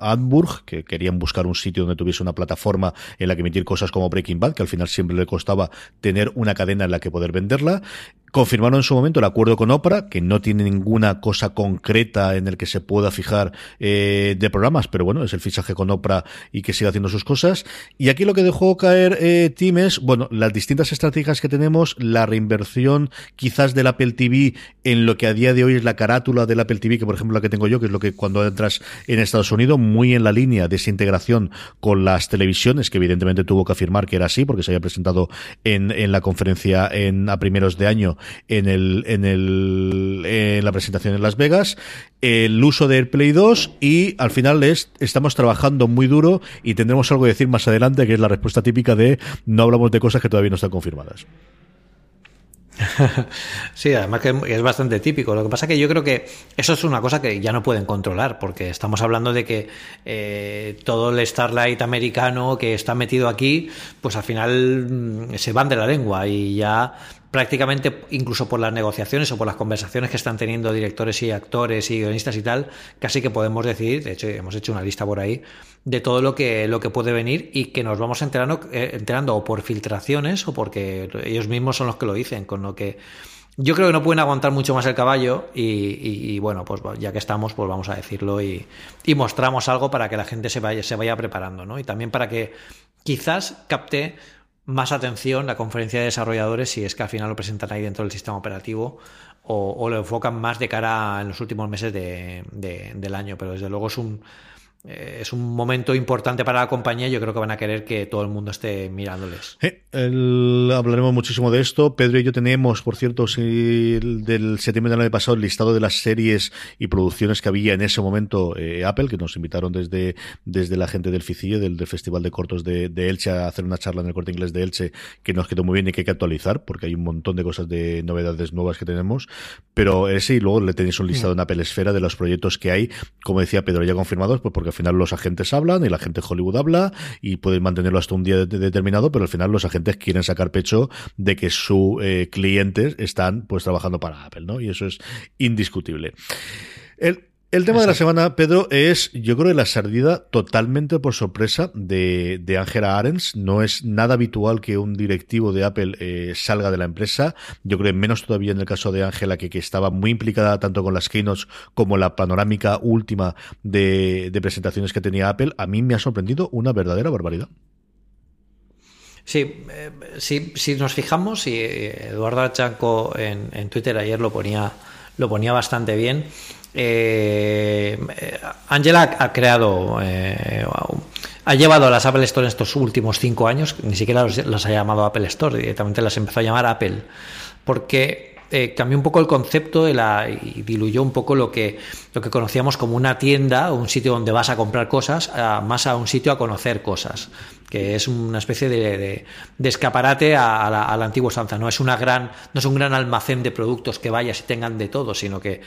Adburg, que querían buscar un sitio donde tuviese una plataforma en la que emitir cosas como Breaking Bad, que al final siempre le costaba tener una cadena en la que poder venderla. Confirmaron en su momento el acuerdo con Opera, que no tiene ninguna cosa concreta en el que se pueda fijar eh, de programas, pero bueno, es el fichaje con Opera y que siga haciendo sus cosas. Y aquí lo que dejó caer eh, Tim es, bueno, las distintas estrategias que tenemos, la reinversión quizás del Apple TV en lo que a día de hoy es la carátula del Apple TV, que por ejemplo la que tengo yo, que es lo que cuando entras en Estados Unidos, muy en la línea de esa integración con las televisiones, que evidentemente tuvo que afirmar que era así, porque se había presentado en, en la conferencia en, a primeros de año en el, en el, en la presentación en Las Vegas, el uso de AirPlay 2 y al final es, estamos trabajando muy duro y tendremos algo que decir más adelante, que es la respuesta típica de no hablamos de cosas que todavía no están confirmadas. Sí, además que es bastante típico. Lo que pasa es que yo creo que eso es una cosa que ya no pueden controlar, porque estamos hablando de que eh, todo el Starlight americano que está metido aquí, pues al final mm, se van de la lengua y ya prácticamente incluso por las negociaciones o por las conversaciones que están teniendo directores y actores y guionistas y tal, casi que podemos decir, de hecho hemos hecho una lista por ahí, de todo lo que, lo que puede venir y que nos vamos enterando, eh, enterando o por filtraciones o porque ellos mismos son los que lo dicen, con lo que yo creo que no pueden aguantar mucho más el caballo y, bueno, pues ya que estamos, pues vamos a decirlo y, y, mostramos algo para que la gente se vaya, se vaya preparando, ¿no? Y también para que quizás capte más atención la conferencia de desarrolladores si es que al final lo presentan ahí dentro del sistema operativo o, lo enfocan más de cara en los últimos meses del año. Pero desde luego es un, es un momento importante para la compañía yo creo que van a querer que todo el mundo esté mirándoles. hablaremos muchísimo de esto. Pedro y yo tenemos, por cierto, si, del septiembre del año pasado el listado de las series y producciones que había en ese momento eh, Apple, que nos invitaron desde, desde la gente del FICIE, del, Festival de Cortos de, Elche, a hacer una charla en el corte inglés de Elche, que nos quedó muy bien y que hay que actualizar, porque hay un montón de cosas de novedades nuevas que tenemos. Pero ese y luego le tenéis un listado en Apple Esfera de los proyectos que hay, como decía Pedro, ya confirmados, pues porque al final los agentes hablan y la gente de Hollywood habla y pueden mantenerlo hasta un día determinado, pero al final los agentes quieren sacar pecho de que sus eh, clientes están pues trabajando para Apple, ¿no? Y eso es indiscutible. El, el tema de la semana, Pedro, es, yo creo, la salida totalmente por sorpresa de, de Angela Arens. No es nada habitual que un directivo de Apple eh, salga de la empresa. Yo creo menos todavía en el caso de Angela, que, que, estaba muy implicada tanto con las keynotes como la panorámica última de, de presentaciones que tenía Apple. A mí me ha sorprendido una verdadera barbaridad. Sí, eh, si nos fijamos, y Eduardo Chanco en, en Twitter ayer lo ponía, lo ponía bastante bien. Eh, Angela ha creado eh, ha llevado a las Apple Store en estos últimos cinco años, ni siquiera las ha llamado Apple Store, directamente las empezó a llamar Apple, porque eh, cambió un poco el concepto y, la, diluyó un poco lo que, lo que conocíamos como una tienda un sitio donde vas a comprar cosas, más a un sitio a conocer cosas, que es una especie de, de, escaparate a, la, a, la, antigua usanza. No es, una gran, no es un gran almacén de productos que vayas y tengan de todo, sino que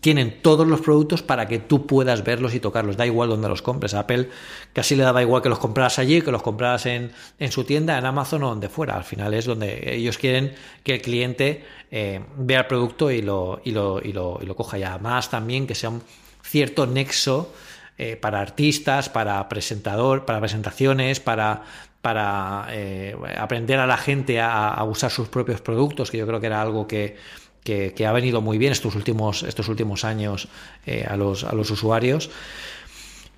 tienen todos los productos para que tú puedas verlos y tocarlos. Da igual donde los compres. A Apple casi le daba igual que los compraras allí, que los compraras en, en, su tienda, en Amazon o donde fuera. Al final es donde ellos quieren que el cliente eh, vea el producto y lo, y, lo, y, lo, y lo coja. Y además también que sea un cierto nexo eh, para artistas, para presentador, para presentaciones, para para eh, aprender a la gente a, a usar sus propios productos, que yo creo que era algo que, que, que, ha venido muy bien estos últimos, estos últimos años eh, a, los, a, los, usuarios.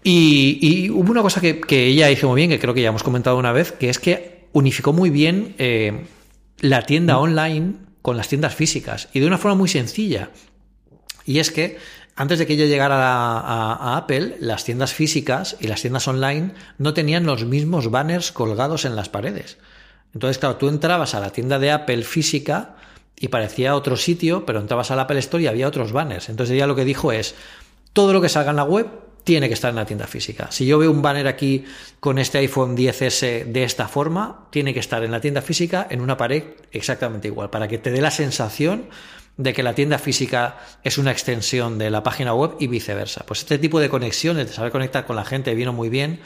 Y, y hubo una cosa que, que, ella hizo muy bien, que creo que ya hemos comentado una vez, que es que unificó muy bien eh, la tienda online con las tiendas físicas y de una forma muy sencilla. Y es que antes de que yo llegara a, a, a, Apple, las tiendas físicas y las tiendas online no tenían los mismos banners colgados en las paredes. Entonces, claro, tú entrabas a la tienda de Apple física y parecía otro sitio, pero entrabas al Apple Store y había otros banners. Entonces ella lo que dijo es, todo lo que salga en la web tiene que estar en la tienda física. Si yo veo un banner aquí con este iPhone 10S de esta forma, tiene que estar en la tienda física en una pared exactamente igual, para que te dé la sensación de que la tienda física es una extensión de la página web y viceversa. Pues este tipo de conexiones, de saber conectar con la gente, vino muy bien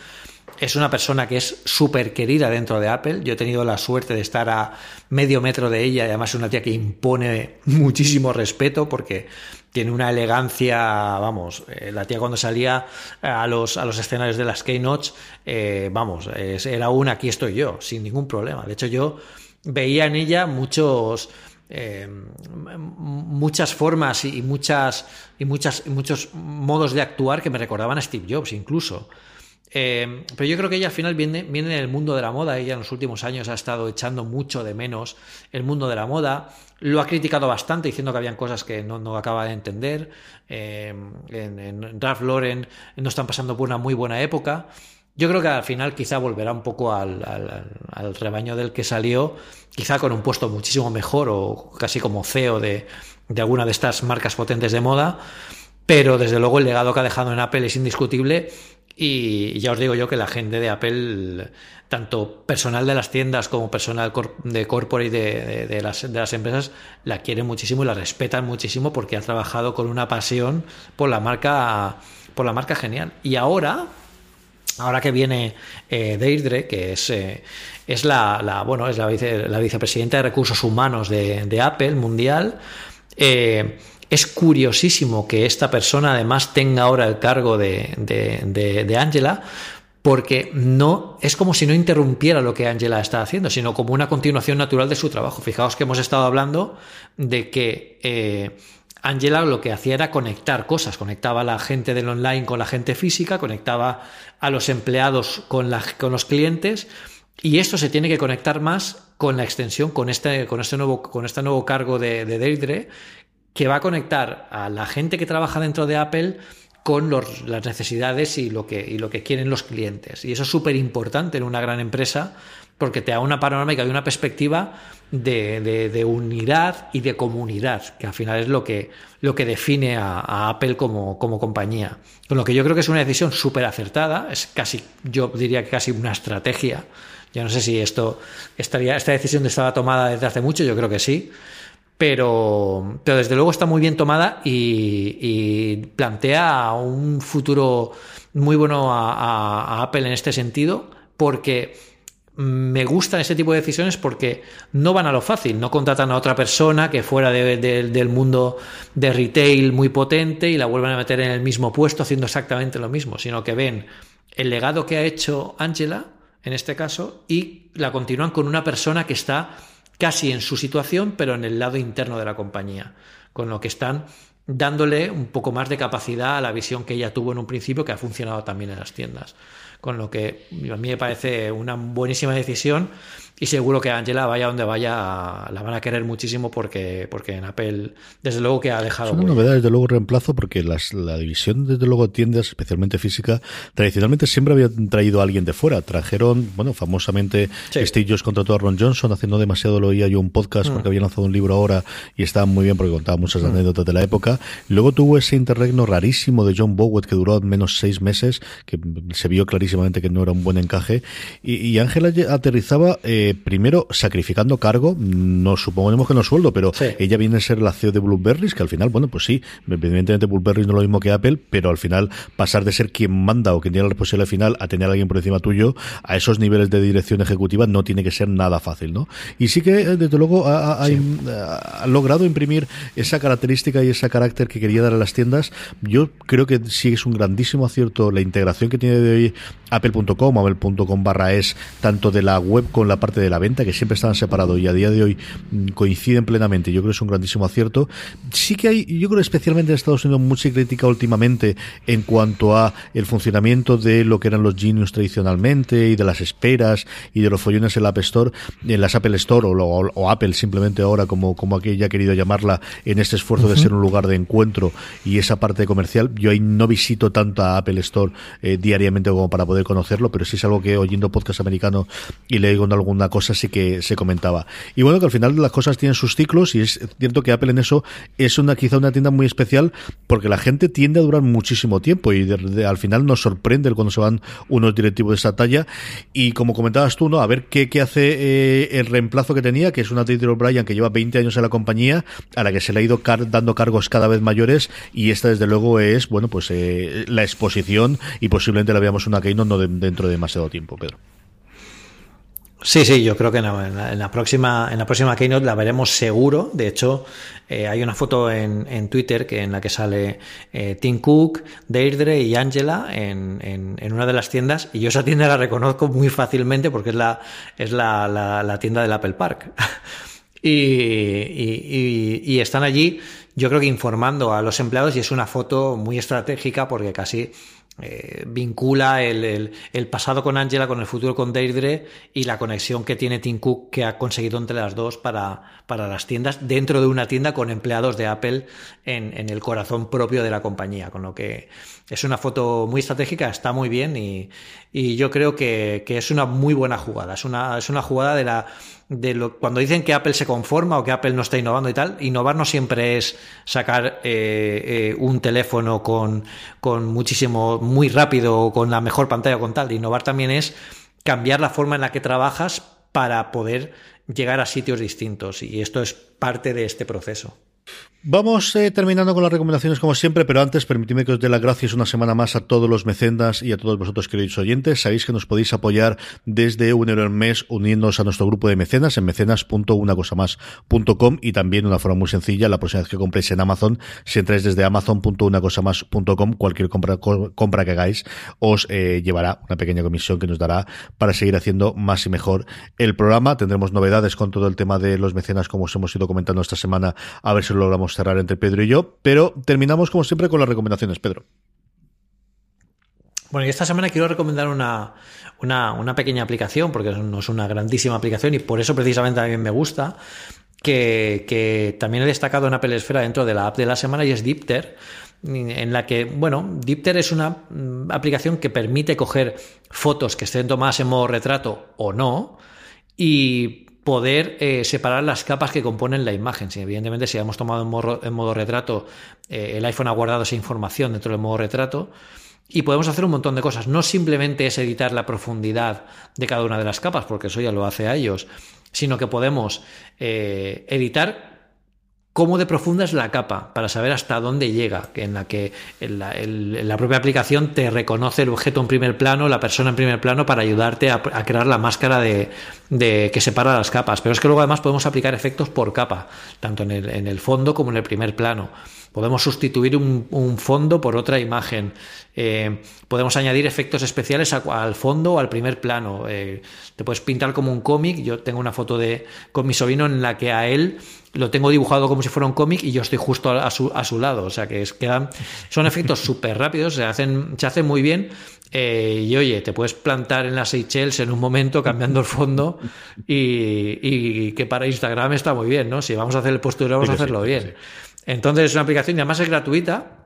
es una persona que es súper querida dentro de Apple. Yo he tenido la suerte de estar a medio metro de ella y además es una tía que impone muchísimo respeto porque tiene una elegancia, vamos, eh, la tía cuando salía a los, a los escenarios de las Keynotes, eh, vamos, era un aquí estoy yo, sin ningún problema. De hecho, yo veía en ella muchos... Eh, muchas formas y muchas y muchas y muchos modos de actuar que me recordaban a Steve Jobs incluso eh, pero yo creo que ella al final viene, viene en el mundo de la moda. Ella en los últimos años ha estado echando mucho de menos el mundo de la moda. Lo ha criticado bastante, diciendo que habían cosas que no, no acaba de entender. Eh, en, Ralph Lauren no están pasando por una muy buena época. Yo creo que al final quizá volverá un poco al, rebaño del que salió, quizá con un puesto muchísimo mejor o casi como CEO de alguna de estas marcas potentes de moda. Pero desde luego el legado que ha dejado en Apple es indiscutible y ya os digo yo que la gente de Apple, tanto personal de las tiendas como personal de corporate de, de, de, las, de las empresas, la quieren muchísimo y la respetan muchísimo porque ha trabajado con una pasión por la marca, por la marca genial. Y ahora, ahora que viene eh, Deirdre, que es, eh, es la, la, bueno, es la, vice, la vicepresidenta de recursos humanos de, de Apple mundial, eh, es curiosísimo que esta persona además tenga ahora el cargo de, de, de, Angela, porque no es como si no interrumpiera lo que Angela está haciendo, sino como una continuación natural de su trabajo. Fijaos que hemos estado hablando de que eh, Angela lo que hacía era conectar cosas, conectaba a la gente del online con la gente física, conectaba a los empleados con, los clientes, y esto se tiene que conectar más con la extensión, con este, con este, nuevo, con este nuevo cargo de, de Deirdre, que va a conectar a la gente que trabaja dentro de Apple con los, las necesidades y lo, que, y lo que quieren los clientes. Y eso es súper importante en una gran empresa porque te da una panorámica y una perspectiva de, de, de, unidad y de comunidad, que al final es lo que, lo que define a, Apple como, como, compañía. Con lo que yo creo que es una decisión súper acertada, es casi, yo diría que casi una estrategia. Yo no sé si esto estaría, esta decisión estaba tomada desde hace mucho, yo creo que sí pero, pero desde luego está muy bien tomada y, y plantea un futuro muy bueno a, Apple en este sentido, porque me gustan ese tipo de decisiones porque no van a lo fácil, no contratan a otra persona que fuera de, de, del mundo de retail muy potente y la vuelven a meter en el mismo puesto haciendo exactamente lo mismo, sino que ven el legado que ha hecho Angela, en este caso, y la continúan con una persona que está casi en su situación, pero en el lado interno de la compañía, con lo que están dándole un poco más de capacidad a la visión que ella tuvo en un principio, que ha funcionado también en las tiendas. Con lo que a mí me parece una buenísima decisión y seguro que Angela, vaya donde vaya, la van a querer muchísimo porque, porque en Apple, desde luego que ha dejado. Es una novedad, desde luego, reemplazo, porque las, la división, desde luego, tiendas, especialmente física, tradicionalmente siempre había traído a alguien de fuera. Trajeron, bueno, famosamente, sí. Steve Jobs contrató a Ron Johnson, haciendo demasiado lo oía yo un podcast, mm. porque había lanzado un libro ahora y estaba muy bien porque contaba muchas mm. anécdotas de la época. Luego tuvo ese interregno rarísimo de John Bowen que duró menos seis meses, que se vio clarísimamente que no era un buen encaje. Y Ángela aterrizaba. Eh, primero sacrificando cargo, no supongamos que no sueldo, pero sí. ella viene a ser la CEO de Blueberries, que al final, bueno, pues sí, evidentemente Blueberries no es lo mismo que Apple, pero al final pasar de ser quien manda o quien tiene la responsabilidad final a tener a alguien por encima tuyo, a esos niveles de dirección ejecutiva no tiene que ser nada fácil, ¿no? Y sí que, desde luego, ha, ha, sí. ha, ha logrado imprimir esa característica y ese carácter que quería dar a las tiendas. Yo creo que sí es un grandísimo acierto la integración que tiene de hoy apple.com, apple.com barra es, tanto de la web con la parte de la venta, que siempre estaban separados y a día de hoy mm, coinciden plenamente. Yo creo que es un grandísimo acierto. Sí que hay, yo creo especialmente en Estados Unidos, mucha crítica últimamente en cuanto a el funcionamiento de lo que eran los Genius tradicionalmente y de las esperas y de los follones en la App Store, en las Apple Store o, o, o Apple simplemente ahora como, como aquella ha querido llamarla en este esfuerzo uh -huh. de ser un lugar de encuentro y esa parte comercial. Yo ahí no visito tanto a Apple Store eh, diariamente como para poder conocerlo, pero sí es algo que oyendo podcast americano y leyendo alguna cosa sí que se comentaba. Y bueno, que al final las cosas tienen sus ciclos y es cierto que Apple en eso es una quizá una tienda muy especial porque la gente tiende a durar muchísimo tiempo y de, al final nos sorprende cuando se van unos directivos de esa talla y como comentabas tú, ¿no? A ver qué, hace eh, el reemplazo que tenía, que es una Taylor O'Brien que lleva 20 años en la compañía, a la que se le ha ido car dando cargos cada vez mayores y esta desde luego es, bueno, pues eh, la exposición y posiblemente la veamos una Keynote no de, dentro de demasiado tiempo, Pedro. Sí, sí, yo creo que en la, próxima en la próxima keynote la veremos seguro. De hecho, eh, hay una foto en, Twitter que en la que sale eh, Tim Cook, Deirdre y Angela en, una de las tiendas y yo esa tienda la reconozco muy fácilmente porque es la es la, tienda del Apple Park. y están allí, yo creo que informando a los empleados y es una foto muy estratégica porque casi eh, vincula el, el, el, pasado con Angela con el futuro con Deirdre y la conexión que tiene Tim Cook que ha conseguido entre las dos para, para las tiendas dentro de una tienda con empleados de Apple en, en, el corazón propio de la compañía. Con lo que es una foto muy estratégica, está muy bien y, yo creo que, es una muy buena jugada. Es una, es una jugada de la de lo, cuando dicen que Apple se conforma o que Apple no está innovando y tal, innovar no siempre es sacar eh, eh, un teléfono con, con muchísimo, muy rápido o con la mejor pantalla o con tal. Innovar también es cambiar la forma en la que trabajas para poder llegar a sitios distintos y esto es parte de este proceso. Vamos eh, terminando con las recomendaciones como siempre, pero antes permitidme que os dé las gracias una semana más a todos los mecenas y a todos vosotros queridos oyentes. Sabéis que nos podéis apoyar desde un euro al mes uniéndonos a nuestro grupo de mecenas en mecenas.unacosamás.com y también una forma muy sencilla, la próxima vez que compréis en Amazon, si entráis desde amazon.unacosamás.com, cualquier compra, compra que hagáis os eh, llevará una pequeña comisión que nos dará para seguir haciendo más y mejor el programa. Tendremos novedades con todo el tema de los mecenas como os hemos ido comentando esta semana, a ver si lo logramos cerrar entre Pedro y yo, pero terminamos como siempre con las recomendaciones, Pedro. Bueno, y esta semana quiero recomendar una, una, una, pequeña aplicación, porque no es una grandísima aplicación y por eso precisamente a mí me gusta, que, que también he destacado en Apple Esfera dentro de la app de la semana y es Dipter, en la que, bueno, Dipter es una mm, aplicación que permite coger fotos que estén tomadas en modo retrato o no y poder eh, separar las capas que componen la imagen. Si, evidentemente, si hemos tomado en modo, retrato, eh, el iPhone ha guardado esa información dentro del modo retrato y podemos hacer un montón de cosas. No simplemente es editar la profundidad de cada una de las capas, porque eso ya lo hace a ellos, sino que podemos eh, editar cómo de profunda es la capa para saber hasta dónde llega, en la que en la, en la, propia aplicación te reconoce el objeto en primer plano, la persona en primer plano para ayudarte a, crear la máscara de, de, que separa las capas. Pero es que luego además podemos aplicar efectos por capa, tanto en el, en el fondo como en el primer plano. Podemos sustituir un, fondo por otra imagen. Eh, podemos añadir efectos especiales al fondo o al primer plano. Eh, te puedes pintar como un cómic. Yo tengo una foto de con mi sobrino en la que a él lo tengo dibujado como si fuera un cómic y yo estoy justo a su, a su lado. O sea que es, quedan, son efectos súper rápidos, se hacen, se hacen muy bien. Eh, y oye, te puedes plantar en las Seychelles en un momento cambiando el fondo y, que para Instagram está muy bien, ¿no? Si vamos a hacer el postureo, vamos a hacerlo bien. Entonces es una aplicación y además es gratuita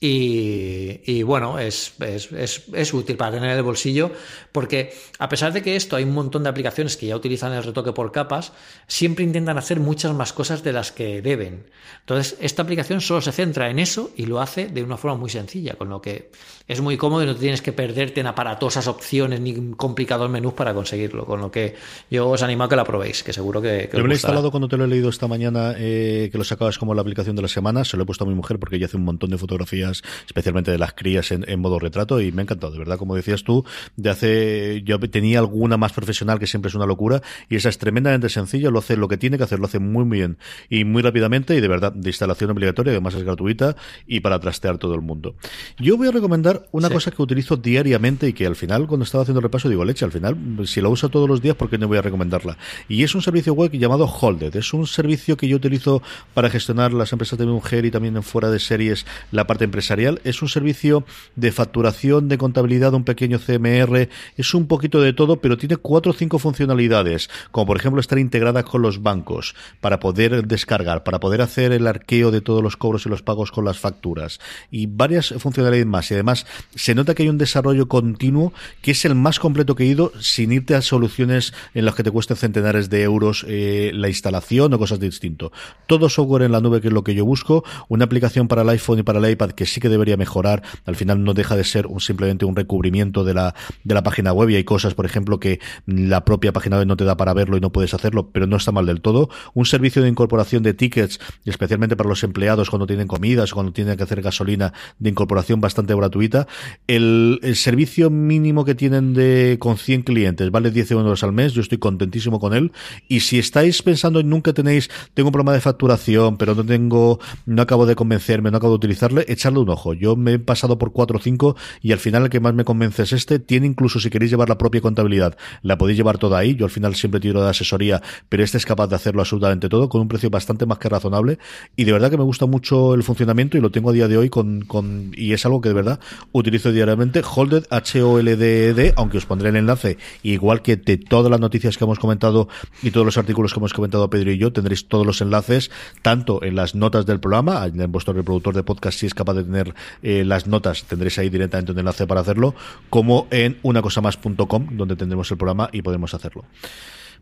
y, bueno, es, es, útil para tener en el bolsillo porque a pesar de que esto hay un montón de aplicaciones que ya utilizan el retoque por capas, siempre intentan hacer muchas más cosas de las que deben. Entonces, esta aplicación solo se centra en eso y lo hace de una forma muy sencilla, con lo que es muy cómodo y no tienes que perderte en aparatosas opciones ni complicados menús para conseguirlo. Con lo que yo os animo a que la probéis, que seguro que, que lo he instalado cuando te lo he leído esta mañana, eh, que lo sacabas como la aplicación de la semana. Se lo he puesto a mi mujer porque ella hace un montón de fotografías especialmente de las crías en, modo retrato, y me ha encantado, de verdad, como decías tú, de hace, yo tenía alguna más profesional que siempre es una locura, y esa es tremendamente sencilla, lo hace lo que tiene que hacer, lo hace muy, bien y muy rápidamente, y de verdad, de instalación obligatoria, además es gratuita, y para trastear todo el mundo. Yo voy a recomendar una cosa que utilizo diariamente y que al final, cuando estaba haciendo el repaso, digo, leche, al final, si la uso todos los días, ¿por qué no voy a recomendarla? Y es un servicio web llamado Holded. Es un servicio que yo utilizo para gestionar las empresas de mi mujer y también fuera de series la parte empresarial es un servicio de facturación, de contabilidad, un pequeño CMR, es un poquito de todo, pero tiene cuatro o cinco funcionalidades, como por ejemplo estar integrada con los bancos para poder descargar, para poder hacer el arqueo de todos los cobros y los pagos con las facturas y varias funcionalidades más. Y además se nota que hay un desarrollo continuo que es el más completo que he ido sin irte a soluciones en las que te cuesten centenares de euros eh, la instalación o cosas de distinto. Todo software en la nube que es lo que yo busco, una aplicación para el iPhone y para el iPad que sí que debe mejorar. Al final no deja de ser un, simplemente un recubrimiento de la, de la página web y hay cosas, por ejemplo, que la propia página web no te da para verlo y no puedes hacerlo, pero no está mal del todo. Un servicio de incorporación de tickets, especialmente para los empleados cuando tienen comidas, cuando tienen que hacer gasolina, de incorporación bastante gratuita. El, servicio mínimo que tienen de con 100 clientes vale 10 euros al mes. Yo estoy contentísimo con él. Y si estáis pensando en nunca tenéis, tengo un problema de facturación, pero no tengo, no acabo de convencerme, no acabo de utilizarle, echarle un ojo. Yo me he pasado por 4 o 5 y al final el que más me convence es este. Tiene incluso si queréis llevar la propia contabilidad, la podéis llevar toda ahí. Yo al final siempre tiro de asesoría, pero este es capaz de hacerlo absolutamente todo con un precio bastante más que razonable. Y de verdad que me gusta mucho el funcionamiento y lo tengo a día de hoy con, con y es algo que de verdad utilizo diariamente. Holded, H-O-L-D-E-D, aunque os pondré el enlace, igual que de todas las noticias que hemos comentado y todos los artículos que hemos comentado Pedro y yo, tendréis todos los enlaces, tanto en las notas del programa, en vuestro reproductor de podcast si es capaz de tener eh, las notas, tendréis ahí directamente un enlace para hacerlo, como en unacosamás.com, donde tendremos el programa y podemos hacerlo.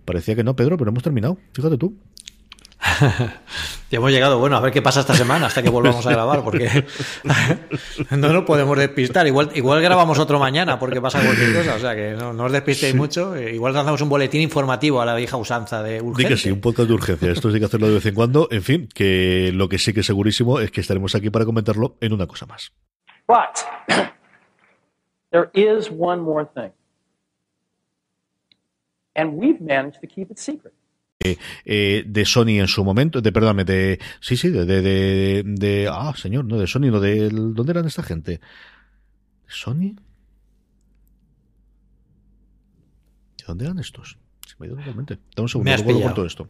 Parecía que no, Pedro, pero hemos terminado. Fíjate tú. ya hemos llegado, bueno, a ver qué pasa esta semana hasta que volvamos a grabar, porque no nos podemos despistar. Igual, igual grabamos otro mañana porque pasa cualquier cosa, o sea que no, os despistéis mucho. Eh, igual lanzamos un boletín informativo a la vieja usanza de urgencia. que sí, un podcast de urgencia. Esto hay que hacerlo de vez en cuando. En fin, que lo que sí que es segurísimo es que estaremos aquí para comentarlo en una cosa más. But there is one more thing. And we've managed to keep it secret. Eh, de Sony en su momento, de perdóname, de sí, sí, de, de, de, ah, señor, no de Sony, no de ¿dónde eran esta gente? ¿Sony? ¿De dónde eran estos? Se me ha ido totalmente. Dame un segundo, luego corto esto.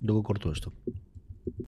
Luego corto esto.